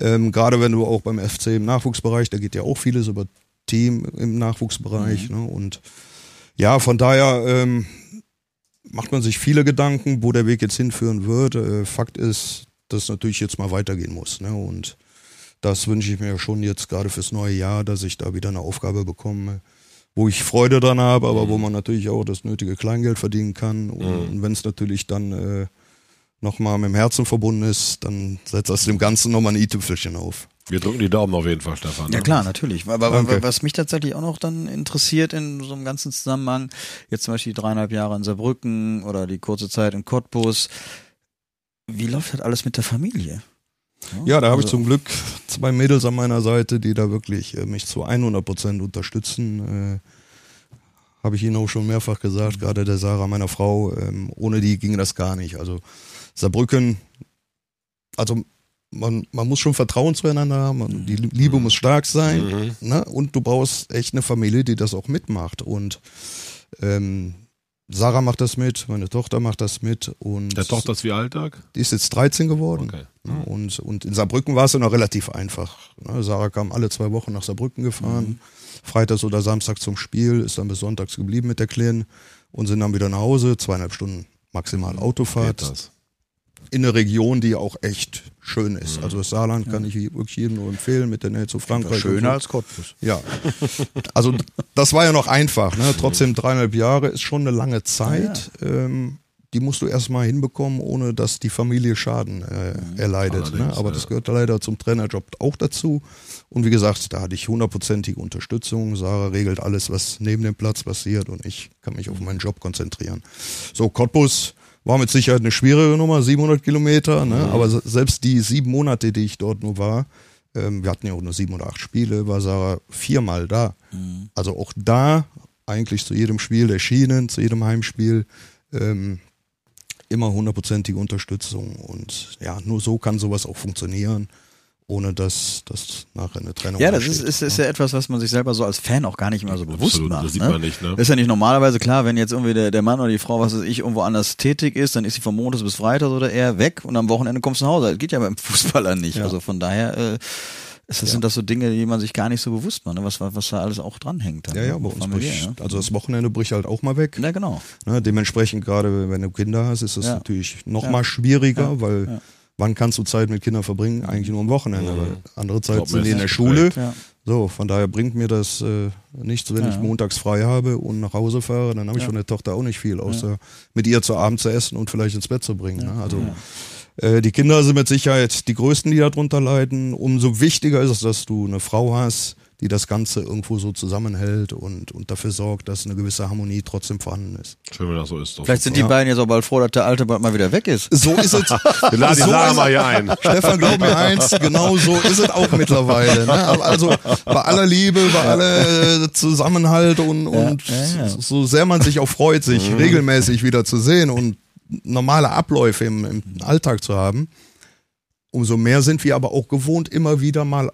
Ähm, Gerade wenn du auch beim FC im Nachwuchsbereich, da geht ja auch vieles über Team im Nachwuchsbereich. Ne? Und ja, von daher ähm, macht man sich viele Gedanken, wo der Weg jetzt hinführen wird. Äh, Fakt ist, dass es natürlich jetzt mal weitergehen muss. Ne? Und das wünsche ich mir schon jetzt gerade fürs neue Jahr, dass ich da wieder eine Aufgabe bekomme, wo ich Freude dran habe, aber wo man natürlich auch das nötige Kleingeld verdienen kann. Und wenn es natürlich dann äh, nochmal mit dem Herzen verbunden ist, dann setzt das dem Ganzen nochmal ein i-Tüpfelchen auf. Wir drücken die Daumen auf jeden Fall, Stefan. Ja ne? klar, natürlich. Aber, aber Danke. was mich tatsächlich auch noch dann interessiert in so einem ganzen Zusammenhang, jetzt zum Beispiel die dreieinhalb Jahre in Saarbrücken oder die kurze Zeit in Cottbus, wie läuft das alles mit der Familie? Ja, da habe ich Also- zum Glück zwei Mädels an meiner Seite, die da wirklich äh, mich zu 100 Prozent unterstützen. Äh, habe ich Ihnen auch schon mehrfach gesagt, gerade der Sarah, meiner Frau. Ähm, ohne die ging das gar nicht. Also Saarbrücken, also man, man muss schon Vertrauen zueinander haben. Man, die Liebe muss stark sein. Ne? Und du brauchst echt eine Familie, die das auch mitmacht. Und ähm, Sarah macht das mit, meine Tochter macht das mit. Und Der Tochter ist wie Alltag? die ist jetzt 13 geworden. Okay. Ja, und, und in Saarbrücken war es ja noch relativ einfach. Ne, Sarah kam alle zwei Wochen nach Saarbrücken gefahren. Freitags oder Samstag zum Spiel, ist dann bis sonntags geblieben mit der Kleinen und sind dann wieder nach Hause. Zweieinhalb Stunden maximal Autofahrt. In einer Region, die auch echt schön ist. Also das Saarland kann ich wirklich jedem nur empfehlen, mit der Nähe zu Frankreich. und so. Schöner als Cottbus. Ja, also das war ja noch einfach. Ne? Trotzdem dreieinhalb Jahre ist schon eine lange Zeit. Ähm, die musst du erstmal hinbekommen, ohne dass die Familie Schaden äh, erleidet. Ne? Aber ja. das gehört leider zum Trainerjob auch dazu. Und wie gesagt, da hatte ich hundertprozentige Unterstützung. Sarah regelt alles, was neben dem Platz passiert und ich kann mich auf meinen Job konzentrieren. So, Cottbus war mit Sicherheit eine schwierige Nummer, 700 Kilometer, ne? aber se- selbst die sieben Monate, die ich dort nur war, ähm, wir hatten ja auch nur sieben oder acht Spiele, war Sarah viermal da. Also auch da eigentlich zu jedem Spiel der Schienen, zu jedem Heimspiel ähm, immer hundertprozentige Unterstützung und ja, nur so kann sowas auch funktionieren, ohne dass das nachher eine Trennung Ja, das ist, ist, ist ja etwas, was man sich selber so als Fan auch gar nicht immer so bewusst Absolut, macht. das sieht ne? man nicht, ne? Ist ja nicht normalerweise klar, wenn jetzt irgendwie der, der Mann oder die Frau, was weiß ich, irgendwo anders tätig ist, dann ist sie von Montags bis Freitags oder eher weg und am Wochenende kommst du nach Hause. Das geht ja beim Fußballer nicht. Ja. Also von daher äh, ist das, sind das so Dinge, die man sich gar nicht so bewusst macht, ne? was, was da alles auch dranhängt. dann, Ja, ja, ne? bei uns bricht, ne? also das Wochenende bricht halt auch mal weg. Ja, genau. Ne, dementsprechend gerade, wenn du Kinder hast, ist das Ja. natürlich noch Ja. mal schwieriger, Ja. weil Ja. Wann kannst du Zeit mit Kindern verbringen? Eigentlich nur am Wochenende, weil andere Zeit sind die in der Schule. Ja. So, von daher bringt mir das äh, nichts, wenn Ja. ich montags frei habe und nach Hause fahre, dann habe ich von der Tochter auch nicht viel, außer mit ihr zu Abend zu essen und vielleicht ins Bett zu bringen. Ne? Also die Kinder sind mit Sicherheit die Größten, die darunter leiden. Umso wichtiger ist es, dass du eine Frau hast, die das Ganze irgendwo so zusammenhält und, und dafür sorgt, dass eine gewisse Harmonie trotzdem vorhanden ist. Schön, wenn das so ist. Vielleicht sind die beiden jetzt auch bald froh, dass der Alte bald mal wieder weg ist. So ist es. Wir laden die so Sarah ist mal hier ein. Stefan, glaub mir eins, genau so ist es auch mittlerweile. Ne? Also bei aller Liebe, bei aller äh, Zusammenhalt und, und ja, ja. so sehr man sich auch freut, sich regelmäßig wieder zu sehen und normale Abläufe im, im Alltag zu haben, umso mehr sind wir aber auch gewohnt, immer wieder mal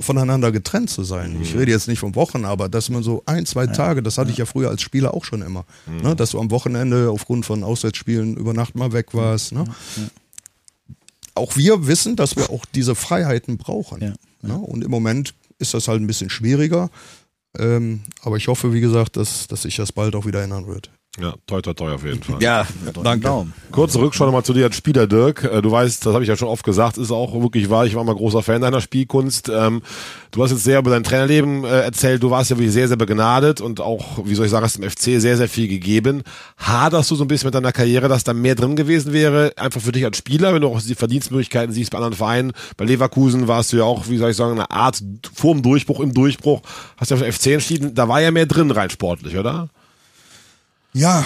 voneinander getrennt zu sein. Ich rede jetzt nicht von Wochen, aber dass man so ein, zwei Tage, das hatte ich ja früher als Spieler auch schon immer, ne, dass du am Wochenende aufgrund von Auswärtsspielen über Nacht mal weg warst. Ne? Auch wir wissen, dass wir auch diese Freiheiten brauchen. Ja, Ne? Und im Moment ist das halt ein bisschen schwieriger. Ähm, aber ich hoffe, wie gesagt, dass, dass sich das bald auch wieder ändern wird. Ja, toi, toi, toi auf jeden Fall. Ja, Danke. Daumen. Kurze Rückschau nochmal zu dir als Spieler, Dirk. Äh, Du weißt, das habe ich ja schon oft gesagt, ist auch wirklich wahr. Ich war mal großer Fan deiner Spielkunst. Ähm, Du hast jetzt sehr über dein Trainerleben äh, erzählt. Du warst ja wirklich sehr, sehr begnadet und auch, wie soll ich sagen, hast im FC sehr, sehr viel gegeben. Haderst du so ein bisschen mit deiner Karriere, dass da mehr drin gewesen wäre? Einfach für dich als Spieler, wenn du auch die Verdienstmöglichkeiten siehst bei anderen Vereinen. Bei Leverkusen warst du ja auch, wie soll ich sagen, eine Art vorm Durchbruch, im Durchbruch. Hast ja für den FC entschieden. Da war ja mehr drin rein sportlich, oder? Ja,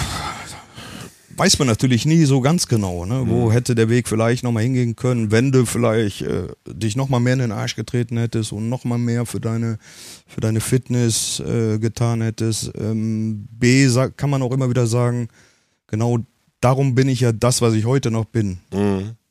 weiß man natürlich nie so ganz genau. Ne? Wo hätte der Weg vielleicht nochmal hingehen können, wenn du vielleicht äh, dich nochmal mehr in den Arsch getreten hättest und nochmal mehr für deine, für deine Fitness äh, getan hättest. Ähm, B, sag, kann man auch immer wieder sagen, genau darum bin ich ja das, was ich heute noch bin.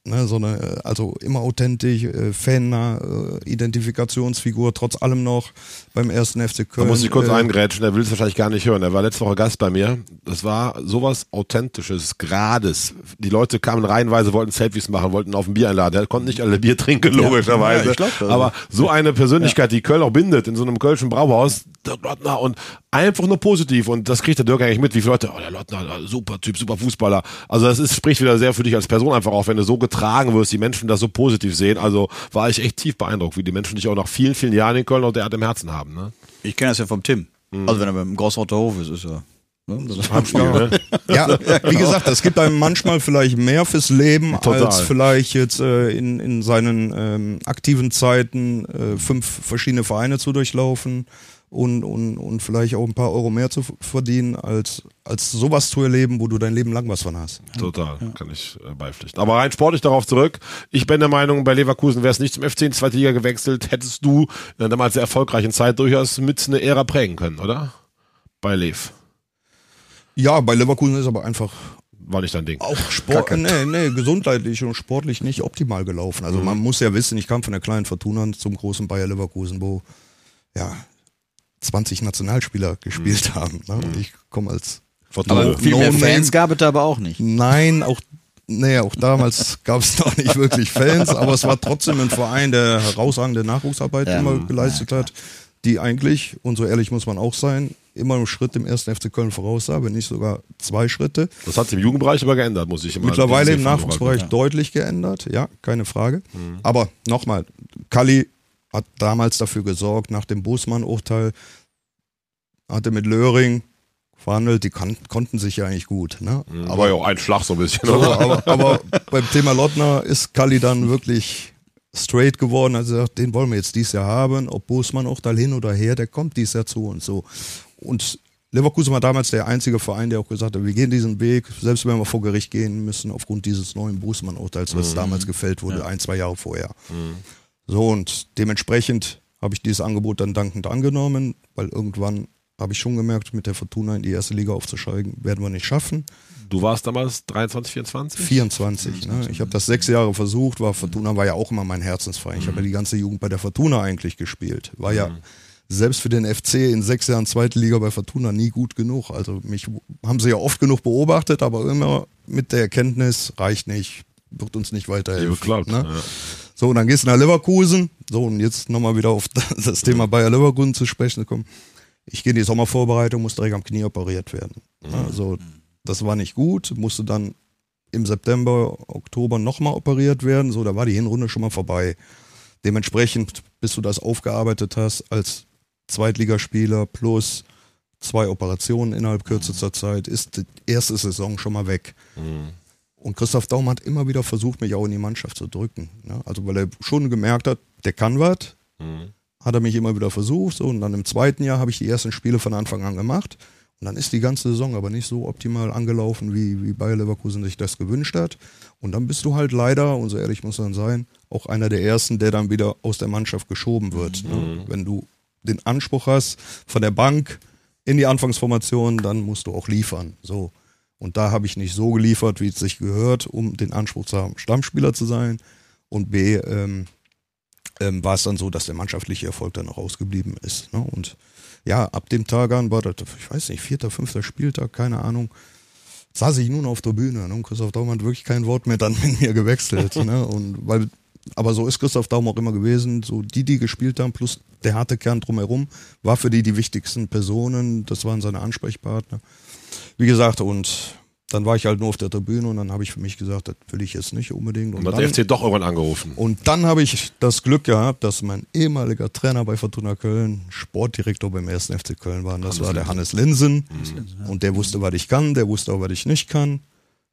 Ne, so eine, äh, also immer authentisch, äh, fannah, äh, Identifikationsfigur, trotz allem noch beim ersten FC Da Köln. muss ich kurz äh, eingrätschen, der will es wahrscheinlich gar nicht hören. Er war letzte Woche Gast bei mir. Das war sowas Authentisches, Grades. Die Leute kamen reihenweise, wollten Selfies machen, wollten auf ein Bier einladen. Er konnte nicht alle Bier trinken, logischerweise. Ja, ich glaub. Aber so eine Persönlichkeit, die Köln auch bindet, in so einem Kölschen Brauhaus, Dirk Lottner und einfach nur positiv. Und das kriegt der Dirk eigentlich mit, wie viele Leute, oh, der Lottner, super Typ, super Fußballer. Also das ist, spricht wieder sehr für dich als Person einfach auch, wenn du so getragen wirst, die Menschen das so positiv sehen. Also war ich echt tief beeindruckt, wie die Menschen dich auch nach vielen, vielen Jahren in Köln auch derart im Herzen haben. Ne? Ich kenne das ja vom Tim. Also wenn er beim Großroter Hof ist, ist er. Ne? Das Heimspiel, ne? Ja, wie gesagt, es gibt einem manchmal vielleicht mehr fürs Leben, Total. als vielleicht jetzt äh, in, in seinen ähm, aktiven Zeiten äh, fünf verschiedene Vereine zu durchlaufen und, und, und vielleicht auch ein paar Euro mehr zu verdienen, als, als sowas zu erleben, wo du dein Leben lang was von hast. Total, kann ich äh, beipflichten. Aber rein sportlich darauf zurück. Ich bin der Meinung, bei Leverkusen wäre es nicht zum FC in die zweite Liga gewechselt, hättest du in der damals sehr erfolgreichen Zeit durchaus mit einer Ära prägen können, oder? Bei Lev. Ja, bei Leverkusen ist aber einfach War nicht dein Ding. auch Sport, nee, nee, gesundheitlich und sportlich nicht optimal gelaufen. Also man muss ja wissen, ich kam von der kleinen Fortuna zum großen Bayer Leverkusen, wo ja 20 Nationalspieler gespielt haben. Ne? Und ich komme als Fortuna. aber viel mehr. Fans gab es da aber auch nicht. Nein, auch nee, auch damals gab es noch nicht wirklich Fans, aber es war trotzdem ein Verein, der herausragende Nachwuchsarbeit Ja. immer geleistet hat, die eigentlich, und so ehrlich muss man auch sein, immer einen Schritt im ersten FC Köln voraus sah, wenn nicht sogar zwei Schritte. Das hat sich im Jugendbereich aber geändert, muss ich immer Mittlerweile im. Nachwuchsbereich deutlich geändert, ja, keine Frage. Aber nochmal, Kalli hat damals dafür gesorgt, nach dem Bußmann-Urteil, hatte mit Löring verhandelt, die kan konnten sich ja eigentlich gut. Ne? Aber ja ein Schlag so ein bisschen, So, aber, aber beim Thema Lottner ist Kalli dann wirklich straight geworden. Also sagt, den wollen wir jetzt dieses Jahr haben. Ob auch da hin oder her, der kommt dieses Jahr zu und so. Und Leverkusen war damals der einzige Verein, der auch gesagt hat, wir gehen diesen Weg, selbst wenn wir vor Gericht gehen müssen, aufgrund dieses neuen Bosmann-Urteils, was damals gefällt wurde, ein, zwei Jahre vorher. So, und dementsprechend habe ich dieses Angebot dann dankend angenommen, weil irgendwann habe ich schon gemerkt, mit der Fortuna in die erste Liga aufzusteigen, werden wir nicht schaffen. Du warst damals 23, 24? 24. Ne? Ich habe das sechs Jahre versucht, war Fortuna war ja auch immer mein Herzensverein. Ich habe ja die ganze Jugend bei der Fortuna eigentlich gespielt. War ja selbst für den FC in sechs Jahren zweite Liga bei Fortuna nie gut genug. Also mich haben sie ja oft genug beobachtet, aber immer mit der Erkenntnis, reicht nicht, wird uns nicht weiterhelfen. Ne? Ja. So, und dann gehst du nach Leverkusen. So, und jetzt nochmal wieder auf das Thema Bayer Leverkusen zu sprechen kommen. Ich gehe in die Sommervorbereitung, muss direkt am Knie operiert werden. Also, das war nicht gut, musste dann im September, Oktober nochmal operiert werden. So, da war die Hinrunde schon mal vorbei. Dementsprechend, bis du das aufgearbeitet hast als Zweitligaspieler plus zwei Operationen innerhalb kürzester Zeit, ist die erste Saison schon mal weg. Und Christoph Daum hat immer wieder versucht, mich auch in die Mannschaft zu drücken. Ne? Also weil er schon gemerkt hat, der kann was, hat er mich immer wieder versucht. So, und dann im zweiten Jahr habe ich die ersten Spiele von Anfang an gemacht. Und dann ist die ganze Saison aber nicht so optimal angelaufen, wie, wie Bayer Leverkusen sich das gewünscht hat. Und dann bist du halt leider, und so ehrlich muss man sein, auch einer der ersten, der dann wieder aus der Mannschaft geschoben wird. Ne? Wenn du den Anspruch hast von der Bank in die Anfangsformation, dann musst du auch liefern. So. Und da habe ich nicht so geliefert, wie es sich gehört, um den Anspruch zu haben, Stammspieler zu sein. Und B, ähm, ähm, war es dann so, dass der mannschaftliche Erfolg dann auch ausgeblieben ist. Ne? Und ja, ab dem Tag an war das, ich weiß nicht, vierter, fünfter Spieltag, keine Ahnung, saß ich nun auf der Bühne. Ne? Und Christoph Daum hat wirklich kein Wort mehr dann mit mir gewechselt. ne? Und weil, aber so ist Christoph Daum auch immer gewesen. So die, die gespielt haben, plus der harte Kern drumherum, war für die die wichtigsten Personen. Das waren seine Ansprechpartner. Wie gesagt, und dann war ich halt nur auf der Tribüne und dann habe ich für mich gesagt, das will ich jetzt nicht unbedingt. Und Und hat dann, der FC doch irgendwann angerufen. und dann habe ich das Glück gehabt, dass mein ehemaliger Trainer bei Fortuna Köln Sportdirektor beim ersten FC Köln war. Und das war der Hannes Linsen. Und der wusste, was ich kann, der wusste auch, was ich nicht kann.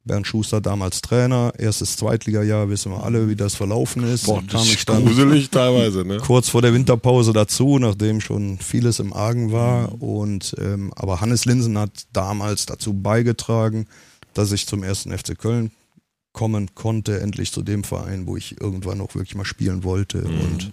Bernd Schuster damals Trainer, erstes Zweitligajahr, wissen wir alle, wie das verlaufen ist. Boah, das kam ist ich dann gruselig teilweise, ne? kurz vor der Winterpause dazu, nachdem schon vieles im Argen war. Und ähm, aber Hannes Linsen hat damals dazu beigetragen, dass ich zum ersten FC Köln kommen konnte, endlich zu dem Verein, wo ich irgendwann auch wirklich mal spielen wollte. Und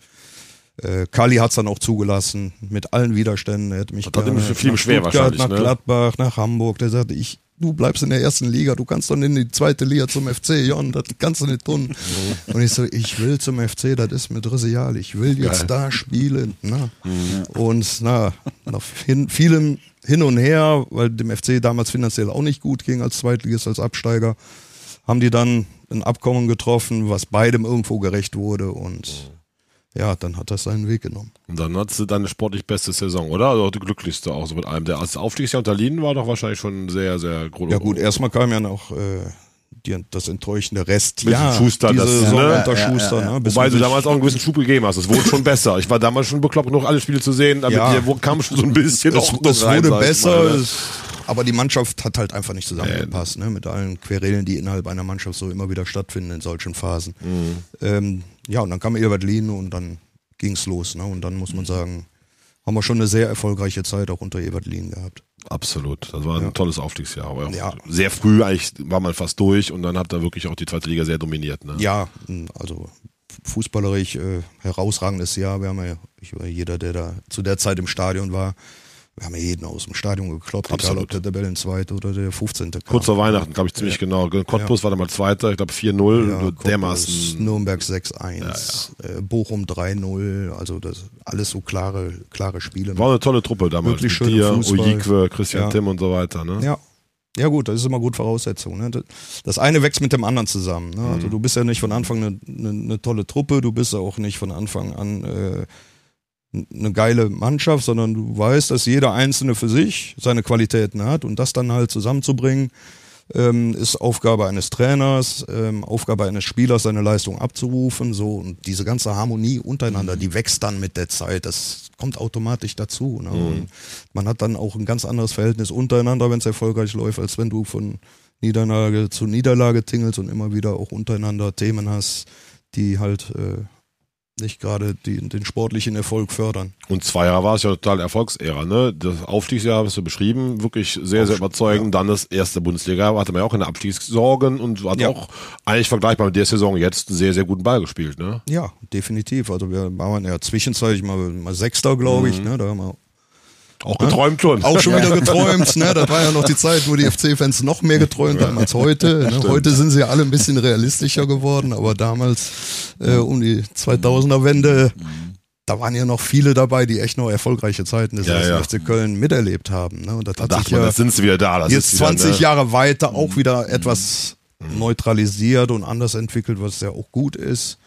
äh, Kali hat es dann auch zugelassen, mit allen Widerständen. Er hätte mich Hat er gerne nämlich viel nach schwer Stuttgart, wahrscheinlich, nach ne? Gladbach, nach Hamburg. Der sagte, ich, du bleibst in der ersten Liga, du kannst dann in die zweite Liga zum FC, Jon, das kannst du nicht tun. Und ich so, ich will zum FC, das ist mir dressial, ich will jetzt da spielen. Na. Und na, nach hin, vielem hin und her, weil dem FC damals finanziell auch nicht gut ging als Zweitligist, als Absteiger, haben die dann ein Abkommen getroffen, was beidem irgendwo gerecht wurde und ja, dann hat das seinen Weg genommen. Und dann hattest du deine sportlich beste Saison, oder? Also die glücklichste auch so mit allem. Der als Aufstiegsjahr unter Lien war doch wahrscheinlich schon sehr, sehr groß. Ja gut, erstmal kam ja noch äh, die, das enttäuschende Rest. Mit ja, Schuster, diese das- Saison ne? unter Ja, ja, Schuster. ja, Ne? Bis Wobei du damals auch einen gewissen Schub gegeben hast. Es wurde schon besser. Ich war damals schon bekloppt genug, alle Spiele zu sehen, damit Ja. hier wo kam schon so ein bisschen es, Ordnung es rein, wurde besser, mal, ne? aber die Mannschaft hat halt einfach nicht zusammengepasst, ne? mit allen Querelen, die innerhalb einer Mannschaft so immer wieder stattfinden in solchen Phasen. Mhm. Ähm, ja, und dann kam Ebert Lien und dann ging's los. Ne? Und dann muss man sagen, haben wir schon eine sehr erfolgreiche Zeit auch unter Ebert Lien gehabt. Absolut. Das war ein tolles Aufstiegsjahr. Aber Ja. sehr früh eigentlich war man fast durch und dann hat er wirklich auch die zweite Liga sehr dominiert. Ne? Ja, also fußballerisch äh, herausragendes Jahr. Wir haben ja, ich, jeder, der da zu der Zeit im Stadion war, wir haben ja jeden aus dem Stadion gekloppt, egal Absolut. ob der Tabellenzweite oder der 15. kam. Kurz vor Weihnachten, glaube ich, ziemlich genau. Cottbus war dann mal Zweiter, ich glaube 4-0. Ja, dermaßen. Nürnberg 6-1, Äh, Bochum 3-0, also das alles so klare, klare Spiele. War eine tolle Truppe damals. Wirklich Mit schöner dir, Fußball. Ojikwe, Christian Ja. Timm und so weiter. Ne? Ja. Ja gut, das ist immer gut Voraussetzung. Ne? Das- eine wächst mit dem anderen zusammen. Ne? Mhm. Also du bist ja nicht von Anfang eine, eine, eine tolle Truppe, du bist ja auch nicht von Anfang an äh, eine geile Mannschaft, sondern du weißt, dass jeder Einzelne für sich seine Qualitäten hat und das dann halt zusammenzubringen, ähm, ist Aufgabe eines Trainers, ähm, Aufgabe eines Spielers, seine Leistung abzurufen. So und diese ganze Harmonie untereinander, die wächst dann mit der Zeit. Das kommt automatisch dazu. Ne? Und man hat dann auch ein ganz anderes Verhältnis untereinander, wenn es erfolgreich läuft, als wenn du von Niederlage zu Niederlage tingelst und immer wieder auch untereinander Themen hast, die halt äh, nicht gerade den sportlichen Erfolg fördern. Und zwei Jahre war es ja total Erfolgsära, ne? Das Aufstiegsjahr hast du beschrieben, wirklich sehr, sehr überzeugend. Dann das erste Bundesliga, hatte man ja auch in der Abstiegssorgen und hat Ja. auch eigentlich vergleichbar mit der Saison jetzt einen sehr, sehr guten Ball gespielt, ne? Ja, definitiv. Also wir waren ja zwischenzeitlich mal, mal Sechster, glaube ich. Ne? Da haben wir Auch geträumt schon. auch schon wieder geträumt. Ne? Das war ja noch die Zeit, wo die FC-Fans noch mehr geträumt haben als heute. Ne? Heute sind sie ja alle ein bisschen realistischer geworden, aber damals äh, um die 2000er-Wende, da waren ja noch viele dabei, die echt noch erfolgreiche Zeiten des Ja, ja. FC Köln miterlebt haben. Ne? Und das Da hat sich dachte man, ja jetzt sind sie wieder da. Das jetzt wieder, 20 ne? Jahre weiter auch wieder etwas neutralisiert und anders entwickelt, was ja auch gut ist,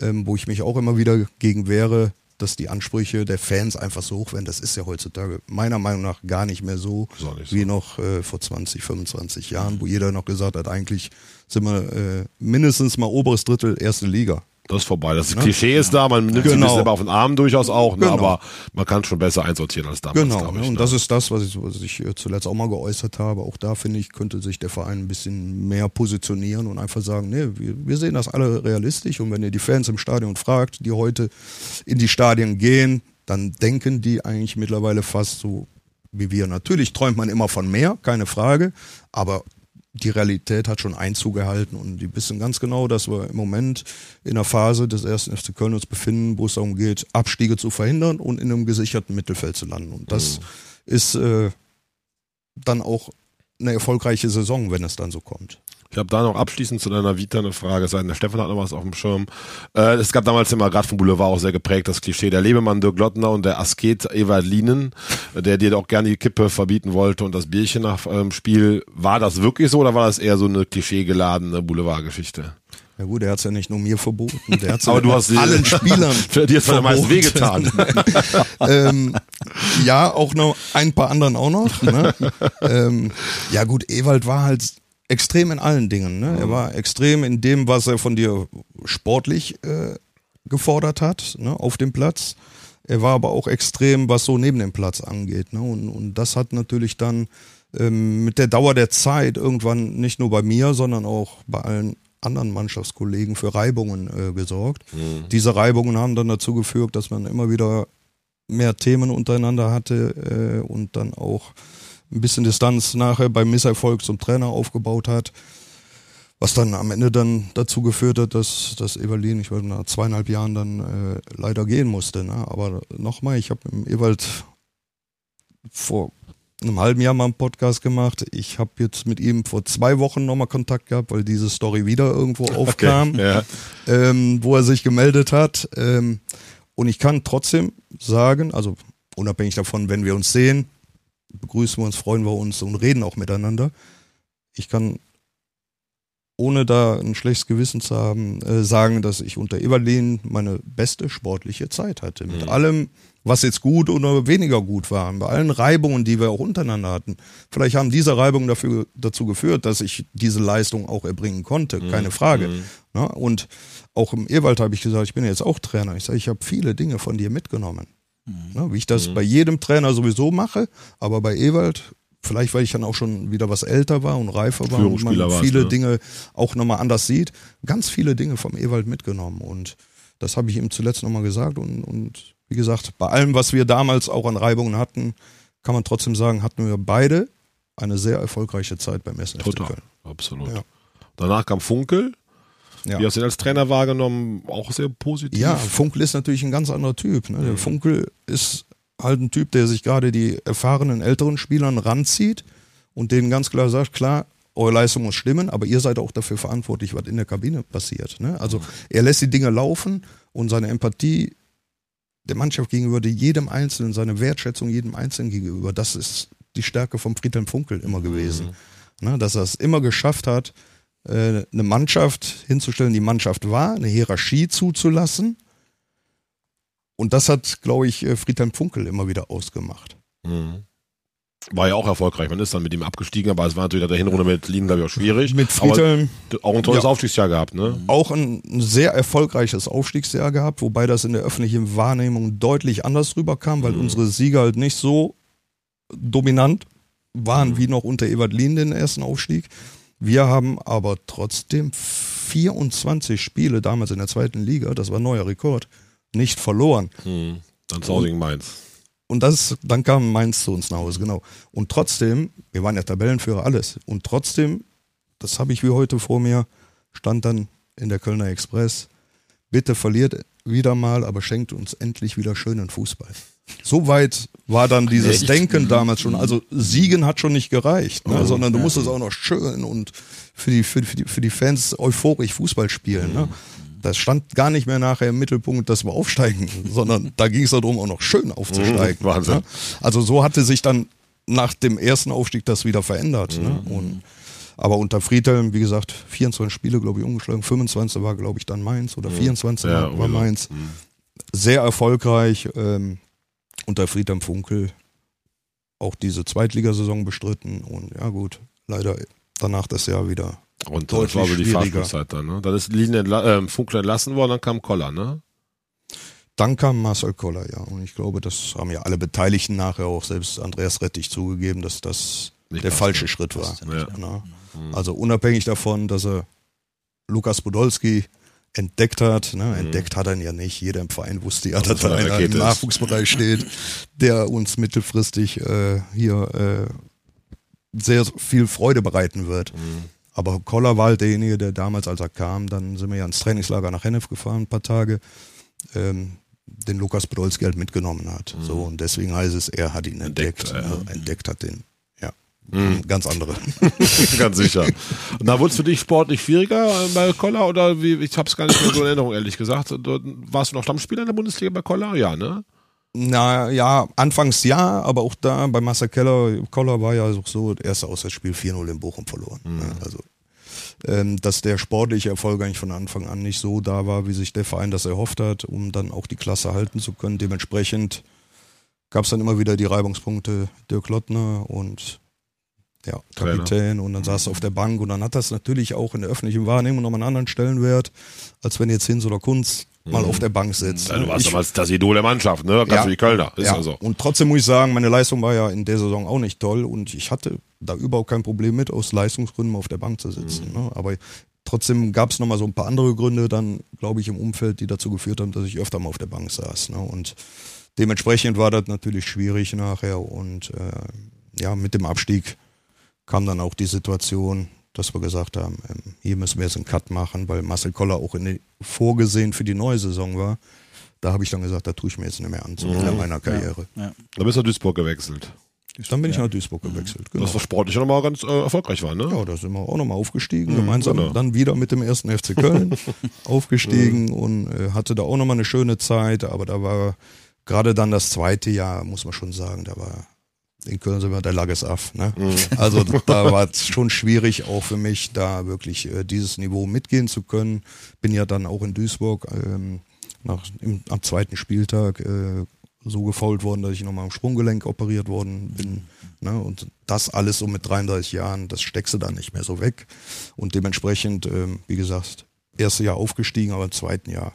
ähm, wo ich mich auch immer wieder gegen wehre, dass die Ansprüche der Fans einfach so hoch werden. Das ist ja heutzutage meiner Meinung nach gar nicht mehr so, nicht so. wie noch äh, vor 20, 25 Jahren, wo jeder noch gesagt hat, eigentlich sind wir äh, mindestens mal oberes Drittel erste Liga. Das ist vorbei. Das Klischee ist da, man nimmt sich ein Genau. bisschen selber auf den Arm durchaus auch, ne? Genau. aber man kann schon besser einsortieren als damals, Genau, ne? ich. und ne? das ist das, was ich, was ich äh, zuletzt auch mal geäußert habe. Auch da finde ich, könnte sich der Verein ein bisschen mehr positionieren und einfach sagen, nee, wir, wir sehen das alle realistisch und wenn ihr die Fans im Stadion fragt, die heute in die Stadien gehen, dann denken die eigentlich mittlerweile fast so wie wir. Natürlich träumt man immer von mehr, keine Frage, aber die Realität hat schon Einzug gehalten und die wissen ganz genau, dass wir im Moment in einer Phase des ersten FC Köln uns befinden, wo es darum geht, Abstiege zu verhindern und in einem gesicherten Mittelfeld zu landen. Und das ist äh, dann auch eine erfolgreiche Saison, wenn es dann so kommt. Ich habe da noch abschließend zu deiner Vita eine Frage. Sein der Stefan hat noch was auf dem Schirm. Äh, es gab damals immer gerade vom Boulevard auch sehr geprägt das Klischee der Lebemann Dirk Lottner und der Asket Ewald Lienen, der dir auch gerne die Kippe verbieten wollte und das Bierchen nach ähm, Spiel. War das wirklich so oder war das eher so eine klischeegeladene Boulevardgeschichte? Ja gut, er hat es ja nicht nur mir verboten, der hat Aber du hast allen Spielern. Für dir hat am meisten wehgetan. ähm, ja, auch noch ein paar anderen auch noch. Ne? ähm, ja gut, Ewald war halt extrem in allen Dingen. Ne? Er war extrem in dem, was er von dir sportlich äh, gefordert hat, ne? auf dem Platz. Er war aber auch extrem, was so neben dem Platz angeht. Ne? Und, und das hat natürlich dann ähm, mit der Dauer der Zeit irgendwann nicht nur bei mir, sondern auch bei allen anderen Mannschaftskollegen für Reibungen äh, gesorgt. Diese Reibungen haben dann dazu geführt, dass man immer wieder mehr Themen untereinander hatte äh, und dann auch ein bisschen Distanz nachher beim Misserfolg zum Trainer aufgebaut hat. Was dann am Ende dann dazu geführt hat, dass, dass Evalin, ich weiß nach zweieinhalb Jahren dann äh, leider gehen musste. Ne? Aber nochmal, ich habe mit Ewald vor einem halben Jahr mal einen Podcast gemacht. Ich habe jetzt mit ihm vor zwei Wochen nochmal Kontakt gehabt, weil diese Story wieder irgendwo aufkam ja. ähm, wo er sich gemeldet hat. Ähm, und ich kann trotzdem sagen, also unabhängig davon, wenn wir uns sehen, begrüßen wir uns, freuen wir uns und reden auch miteinander. Ich kann, ohne da ein schlechtes Gewissen zu haben, äh, sagen, dass ich unter Evalin meine beste sportliche Zeit hatte. Mit allem, was jetzt gut oder weniger gut war, bei allen Reibungen, die wir auch untereinander hatten. Vielleicht haben diese Reibungen dafür, dazu geführt, dass ich diese Leistung auch erbringen konnte, keine Frage. Ne? Und auch im Ewald habe ich gesagt, ich bin jetzt auch Trainer. Ich sage, ich habe viele Dinge von dir mitgenommen. Ne? Wie ich das bei jedem Trainer sowieso mache, aber bei Ewald, vielleicht weil ich dann auch schon wieder was älter war und reifer war und man viele ne? Dinge auch nochmal anders sieht, ganz viele Dinge vom Ewald mitgenommen. Und das habe ich ihm zuletzt nochmal gesagt. Und, und wie gesagt, bei allem, was wir damals auch an Reibungen hatten, kann man trotzdem sagen, hatten wir beide eine sehr erfolgreiche Zeit beim Essen. Total. Absolut. Ja. Danach kam Funkel. Ja. Wie hast du ihn als Trainer wahrgenommen? Auch sehr positiv. Ja, Funkel ist natürlich ein ganz anderer Typ. Ne? Der Funkel ist halt ein Typ, der sich gerade die erfahrenen älteren Spielern ranzieht und denen ganz klar sagt, klar, eure Leistung muss stimmen, aber ihr seid auch dafür verantwortlich, was in der Kabine passiert. Ne? Also er lässt die Dinge laufen und seine Empathie der Mannschaft gegenüber, jedem Einzelnen, seine Wertschätzung jedem Einzelnen gegenüber, das ist die Stärke von Friedhelm Funkel immer gewesen. Ne? Dass er es immer geschafft hat, eine Mannschaft hinzustellen, die Mannschaft war, eine Hierarchie zuzulassen. Und das hat, glaube ich, äh, Friedhelm Funkel immer wieder ausgemacht. Mhm. War ja auch erfolgreich. Man ist dann mit ihm abgestiegen, aber es war natürlich der Hinrunde mit Lien, glaube ich, auch schwierig. Mit Friedhelm Aber auch ein tolles Ja. Aufstiegsjahr gehabt, ne? auch ein sehr erfolgreiches Aufstiegsjahr gehabt, wobei das in der öffentlichen Wahrnehmung deutlich anders rüberkam, weil unsere Sieger halt nicht so dominant waren wie noch unter Ewald Lien den ersten Aufstieg. Wir haben aber trotzdem 24 Spiele damals in der zweiten Liga, das war ein neuer Rekord, nicht verloren. Mhm. Dann gegen Mainz. Und das, dann kam Mainz zu uns nach Hause, genau. Und trotzdem, wir waren ja Tabellenführer, alles. Und trotzdem, das habe ich wie heute vor mir, stand dann in der Kölner Express, bitte verliert wieder mal, aber schenkt uns endlich wieder schönen Fußball. So weit war dann dieses Echt? Denken damals schon. Also Siegen hat schon nicht gereicht, ne? sondern du musstest auch noch schön und für die, für, die, für die- Fans euphorisch Fußball spielen. Ne? Das stand gar nicht mehr nachher im Mittelpunkt, dass wir aufsteigen, sondern da ging es darum, auch noch schön aufzusteigen. Mhm, Wahnsinn. Ne? Also so hatte sich dann nach dem ersten Aufstieg das wieder verändert. Ne? Und, aber unter Friedhelm, wie gesagt, 24 Spiele, glaube ich, umgeschlagen. 25 war, glaube ich, dann Mainz oder 24 Ja, war, war. Mainz. Sehr erfolgreich. Ähm, unter Friedhelm Funkel auch diese Zweitligasaison bestritten. Und ja gut, leider danach das Jahr wieder. Und das war die. Fahrspielzeit dann, ne? Dann ist äh, Funkel entlassen worden, dann kam Koller, ne? Dann kam Marcel Koller, ja. Und ich glaube, das haben ja alle Beteiligten nachher auch, selbst Andreas Rettich zugegeben, dass das Nicht der falsche Schritt war. Ja. Na? Also unabhängig davon, dass er Lukas Podolski entdeckt hat. Ne? Entdeckt hat er ihn ja nicht. Jeder im Verein wusste ja, Das dass da einer im. Nachwuchsbereich steht, der uns mittelfristig äh, hier äh, sehr viel Freude bereiten wird. Aber Koller war halt derjenige, der damals, als er kam, dann sind wir ja ins Trainingslager nach Hennef gefahren, ein paar Tage, ähm, den Lukas Podolski halt mitgenommen hat. So, und deswegen heißt es, er hat ihn entdeckt. Entdeckt, ja. entdeckt hat den. Ja. Ganz andere. Ganz sicher. Und da wurde es für dich sportlich schwieriger äh, bei Koller oder wie? Ich habe es gar nicht mehr so in Erinnerung, ehrlich gesagt. Warst du noch Stammspieler in der Bundesliga bei Koller? Ja, ne? Na ja, anfangs ja, aber auch da bei Marcel Keller, Koller war ja auch so, das erste Auswärtsspiel 4-0 in Bochum verloren. Ne? Also, ähm, dass der sportliche Erfolg eigentlich von Anfang an nicht so da war, wie sich der Verein das erhofft hat, um dann auch die Klasse halten zu können. Dementsprechend gab es dann immer wieder die Reibungspunkte Dirk Lottner und ja. Kapitän und dann saß er auf der Bank und dann hat das natürlich auch in der öffentlichen Wahrnehmung nochmal einen anderen Stellenwert, als wenn jetzt Hinz oder Kunz mal auf der Bank sitzt. Ja, du warst Ich- damals das Idol der Mannschaft, ne? Ganz Ja. wie die Kölner. Ist ja, so. Und trotzdem muss ich sagen, meine Leistung war ja in der Saison auch nicht toll und ich hatte da überhaupt kein Problem mit, aus Leistungsgründen mal auf der Bank zu sitzen. Mhm. Ne? Aber trotzdem gab es nochmal so ein paar andere Gründe dann, glaube ich, im Umfeld, die dazu geführt haben, dass ich öfter mal auf der Bank saß. Ne? Und dementsprechend war das natürlich schwierig nachher und äh, ja, mit dem Abstieg kam dann auch die Situation, dass wir gesagt haben, ähm, hier müssen wir jetzt einen Cut machen, weil Marcel Koller auch in die, vorgesehen für die neue Saison war. Da habe ich dann gesagt, da tue ich mir jetzt nicht mehr an zum Ende meiner Karriere. Ja. Da bist du nach Duisburg gewechselt. Dann bin ich nach Duisburg gewechselt. Genau. Das war sportlich nochmal ganz äh, erfolgreich war, ne? Ja, da sind wir auch nochmal aufgestiegen, gemeinsam genau. dann wieder mit dem ersten FC Köln aufgestiegen und äh, hatte da auch nochmal eine schöne Zeit, aber da war gerade dann das zweite Jahr, muss man schon sagen, da war in Köln sind wir, da lag es af. Ne? Also da war es schon schwierig auch für mich, da wirklich äh, dieses Niveau mitgehen zu können. Bin ja dann auch in Duisburg ähm, nach, im, am zweiten Spieltag äh, so gefault worden, dass ich nochmal am Sprunggelenk operiert worden bin. Ne? Und das alles so mit 33 Jahren, das steckst du dann nicht mehr so weg. Und dementsprechend, ähm, wie gesagt, erste Jahr aufgestiegen, aber im zweiten Jahr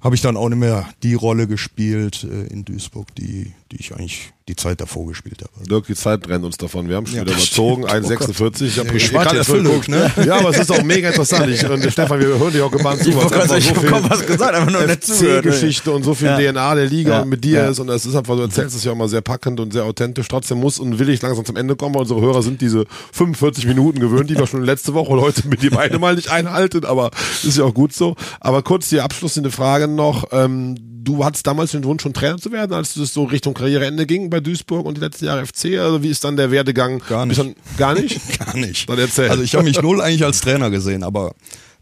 habe ich dann auch nicht mehr die Rolle gespielt äh, in Duisburg, die, die ich eigentlich die Zeit davor gespielt habe. Dirk, die Zeit rennt uns davon. Wir haben schon Ja, wieder das überzogen. stimmt. Oh 1,46. Ich habe Ich warte jetzt Füllung, ne? Ja, aber es ist auch mega interessant. Ich, und Stefan, wir hören dich auch gebannt zu. Ich gerade sagen, ich kaum was gesagt, einfach nur nicht zugehört. FC-Geschichte und so viel Ja. DNA der Liga Ja. und mit dir ist. Und es ist einfach, du erzählst es ja immer sehr packend und sehr authentisch. Trotzdem muss und will ich langsam zum Ende kommen, weil unsere Hörer sind diese 45 Minuten gewöhnt, die wir schon letzte Woche und heute mit dir beide mal nicht einhalten. Aber ist ja auch gut so. Aber kurz die abschließende Frage noch. Ähm, du hattest damals den Wunsch, schon Trainer zu werden, als es so Richtung Karriereende ging bei Duisburg und die letzten Jahre FC. Also wie ist dann der Werdegang? Gar nicht. Dann, gar nicht? Gar nicht. Dann erzähl. Also ich habe mich null eigentlich als Trainer gesehen, aber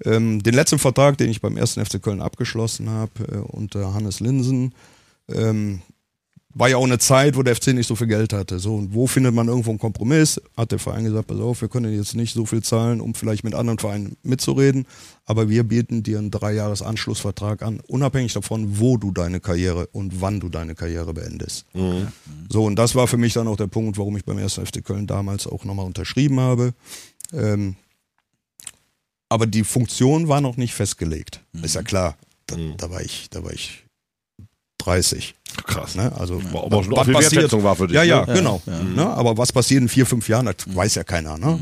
ähm, den letzten Vertrag, den ich beim ersten FC Köln abgeschlossen habe, äh, unter Hannes Linsen, ähm, war ja auch eine Zeit, wo der FC nicht so viel Geld hatte. So, und wo findet man irgendwo einen Kompromiss? Hat der Verein gesagt, pass auf, wir können jetzt nicht so viel zahlen, um vielleicht mit anderen Vereinen mitzureden, aber wir bieten dir einen Dreijahres Anschlussvertrag an, unabhängig davon, wo du deine Karriere und wann du deine Karriere beendest. So, und das war für mich dann auch der Punkt, warum ich beim ersten FC Köln damals auch nochmal unterschrieben habe. Ähm, aber die Funktion war noch nicht festgelegt. Ist ja klar. Da, da war ich, da war ich 30. Krass. Ne? Also War aber was viel passiert- war für dich. Ja, ja, ne? genau. Ne? Aber was passiert in vier, fünf Jahren, das weiß ja keiner. Ne?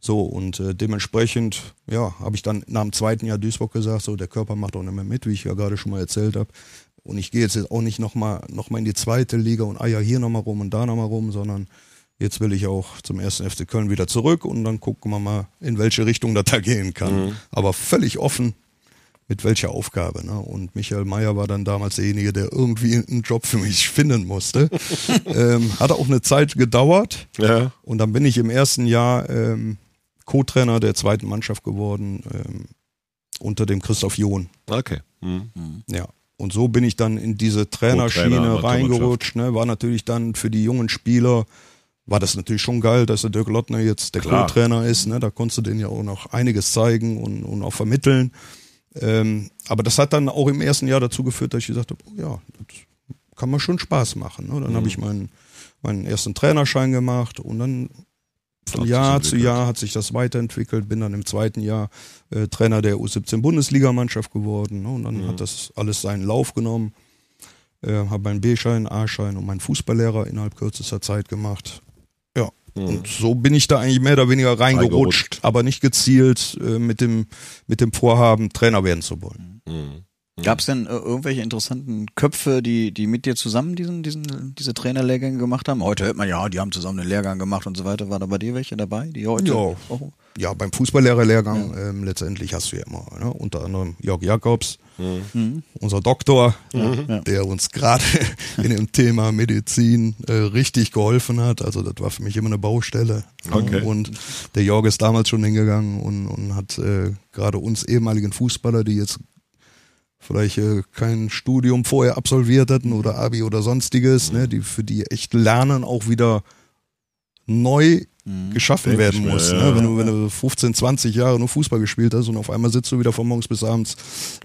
So, und äh, dementsprechend, ja, habe ich dann nach dem zweiten Jahr Duisburg gesagt, so, der Körper macht auch nicht mehr mit, wie ich ja gerade schon mal erzählt habe. Und ich gehe jetzt auch nicht nochmal noch mal in die zweite Liga und eier hier nochmal rum und da nochmal rum, sondern jetzt will ich auch zum ersten FC Köln wieder zurück und dann gucken wir mal, in welche Richtung das da gehen kann. Aber völlig offen, mit welcher Aufgabe. Ne? Und Michael Mayer war dann damals derjenige, der irgendwie einen Job für mich finden musste. ähm, hat auch eine Zeit gedauert. Ja. Und dann bin ich im ersten Jahr ähm, Co-Trainer der zweiten Mannschaft geworden ähm, unter dem Christoph John. Okay. Mhm. Ja. Und so bin ich dann in diese Trainerschiene Co-Trainer, reingerutscht. Ne? War natürlich dann für die jungen Spieler, war das natürlich schon geil, dass der Dirk Lottner jetzt der. Co-Trainer ist. Ne? Da konntest du denen ja auch noch einiges zeigen und, und auch vermitteln. Ähm, aber das hat dann auch im ersten Jahr dazu geführt, dass ich gesagt habe, oh ja, das kann man schon Spaß machen. Ne? Dann Mhm. habe ich meinen, meinen ersten Trainerschein gemacht und dann von Jahr zu. Jahr hat sich das weiterentwickelt, bin dann im zweiten Jahr äh, Trainer der U17 Bundesligamannschaft geworden ne? und dann hat das alles seinen Lauf genommen. Äh, habe meinen B-Schein, A-Schein und meinen Fußballlehrer innerhalb kürzester Zeit gemacht. Ja, und so bin ich da eigentlich mehr oder weniger reingerutscht, Reingerutscht. aber nicht gezielt äh, mit, dem, mit dem Vorhaben, Trainer werden zu wollen. Gab es denn äh, irgendwelche interessanten Köpfe, die, die mit dir zusammen diesen, diesen, diese Trainerlehrgänge gemacht haben? Heute hört man ja, die haben zusammen einen Lehrgang gemacht und so weiter. War da bei dir welche dabei, die heute? Ja. auch- Ja, beim Fußballlehrerlehrgang ähm, letztendlich hast du ja immer, ne? unter anderem Jörg Jakobs, unser Doktor, der uns gerade in dem Thema Medizin äh, richtig geholfen hat. Also das war für mich immer eine Baustelle. Okay. Und der Jörg ist damals schon hingegangen und, und hat äh, gerade uns ehemaligen Fußballer, die jetzt vielleicht äh, kein Studium vorher absolviert hatten oder Abi oder sonstiges, ne, die für die echt Lernen auch wieder neu geschaffen Denke werden mir, muss. ja. Ne? Wenn, du, wenn du 15, 20 Jahre nur Fußball gespielt hast und auf einmal sitzt du wieder von morgens bis abends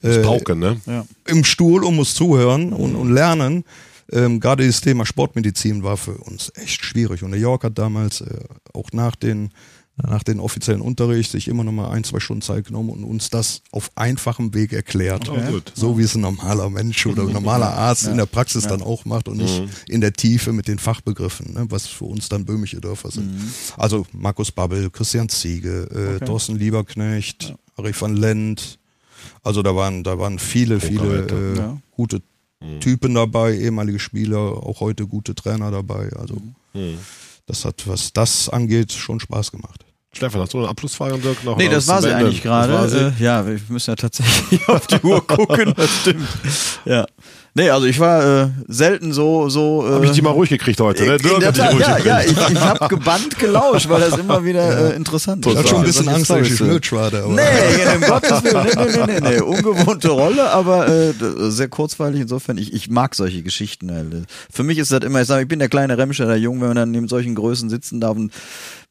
äh, Pauke, ne? im Stuhl und musst zuhören und, und lernen. Ähm, Gerade das Thema Sportmedizin war für uns echt schwierig. Und der Jörg hat damals äh, auch nach den, nach den offiziellen Unterricht sich immer noch mal ein, zwei Stunden Zeit genommen und uns das auf einfachem Weg erklärt. Oh, gut. So wie es ein normaler Mensch oder ein normaler Arzt in der Praxis dann auch macht und nicht in der Tiefe mit den Fachbegriffen, ne, was für uns dann böhmische Dörfer sind. Also Markus Babbel, Christian Ziege, äh, Thorsten Lieberknecht, Harry van Lent. Also da waren, da waren viele, viele äh, Ja. gute Typen dabei, ehemalige Spieler, auch heute gute Trainer dabei. Also das hat, was das angeht, schon Spaß gemacht. Stefan, hast du eine Abschlussfrage, Dirk? Noch Nee, das war sie Ende? eigentlich gerade. Äh, ja, wir müssen ja tatsächlich auf die Uhr gucken, das stimmt. Ja. Nee, also ich war äh, selten so so äh, Hab ich die mal ruhig gekriegt heute, ne? in Dirk der hat Tat, ruhig ja, ja, ich, ich habe gebannt gelauscht, weil das immer wieder äh, interessant ist. Ich hatte schon ein bisschen Angst, dass ich Storys, Schnürtsch war. Aber Nee, um Gottes Willen, nee, nee, nee, nee, nee. ungewohnte Rolle, aber äh, sehr kurzweilig insofern. Ich, ich mag solche Geschichten. Halt. Für mich ist das immer, ich sage, ich bin der kleine Remscher, der Jung, wenn man dann neben solchen Größen sitzen darf und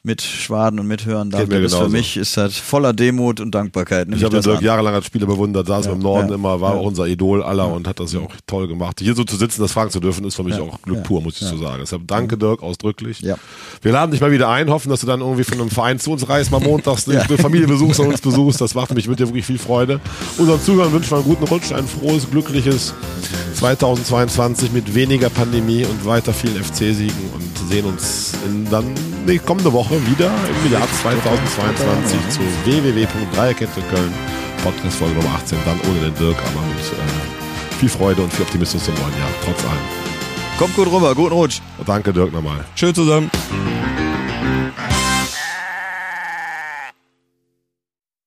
mit Schwaden und mithören darf. Geht mir Das ist für genauso. mich ist das voller Demut und Dankbarkeit. Ich habe Dirk an. jahrelang als Spieler bewundert, saß im Norden ja, immer, war ja. auch unser Idol aller und hat das ja auch toll gemacht. Hier so zu sitzen, das fragen zu dürfen, ist für mich auch Glück pur, muss ich so sagen. Deshalb danke Dirk ausdrücklich. Ja. Wir laden dich mal wieder ein, hoffen, dass du dann irgendwie von einem Verein zu uns reist, mal montags eine Familie besuchst und uns besuchst. Das macht mich mit dir wirklich viel Freude. Unseren Zuhörern wünschen wir einen guten Rutsch, ein frohes, glückliches 2022 mit weniger Pandemie und weiter vielen FC-Siegen und sehen uns in dann die kommende Woche wieder im Jahr 2022 zu www.dreierkette Köln. Podcast Folge Nummer 18, dann ohne den Dirk, aber mit äh, viel Freude und viel Optimismus im neuen Jahr, trotz allem. Kommt gut rüber, guten Rutsch. Danke Dirk nochmal. Schön zusammen.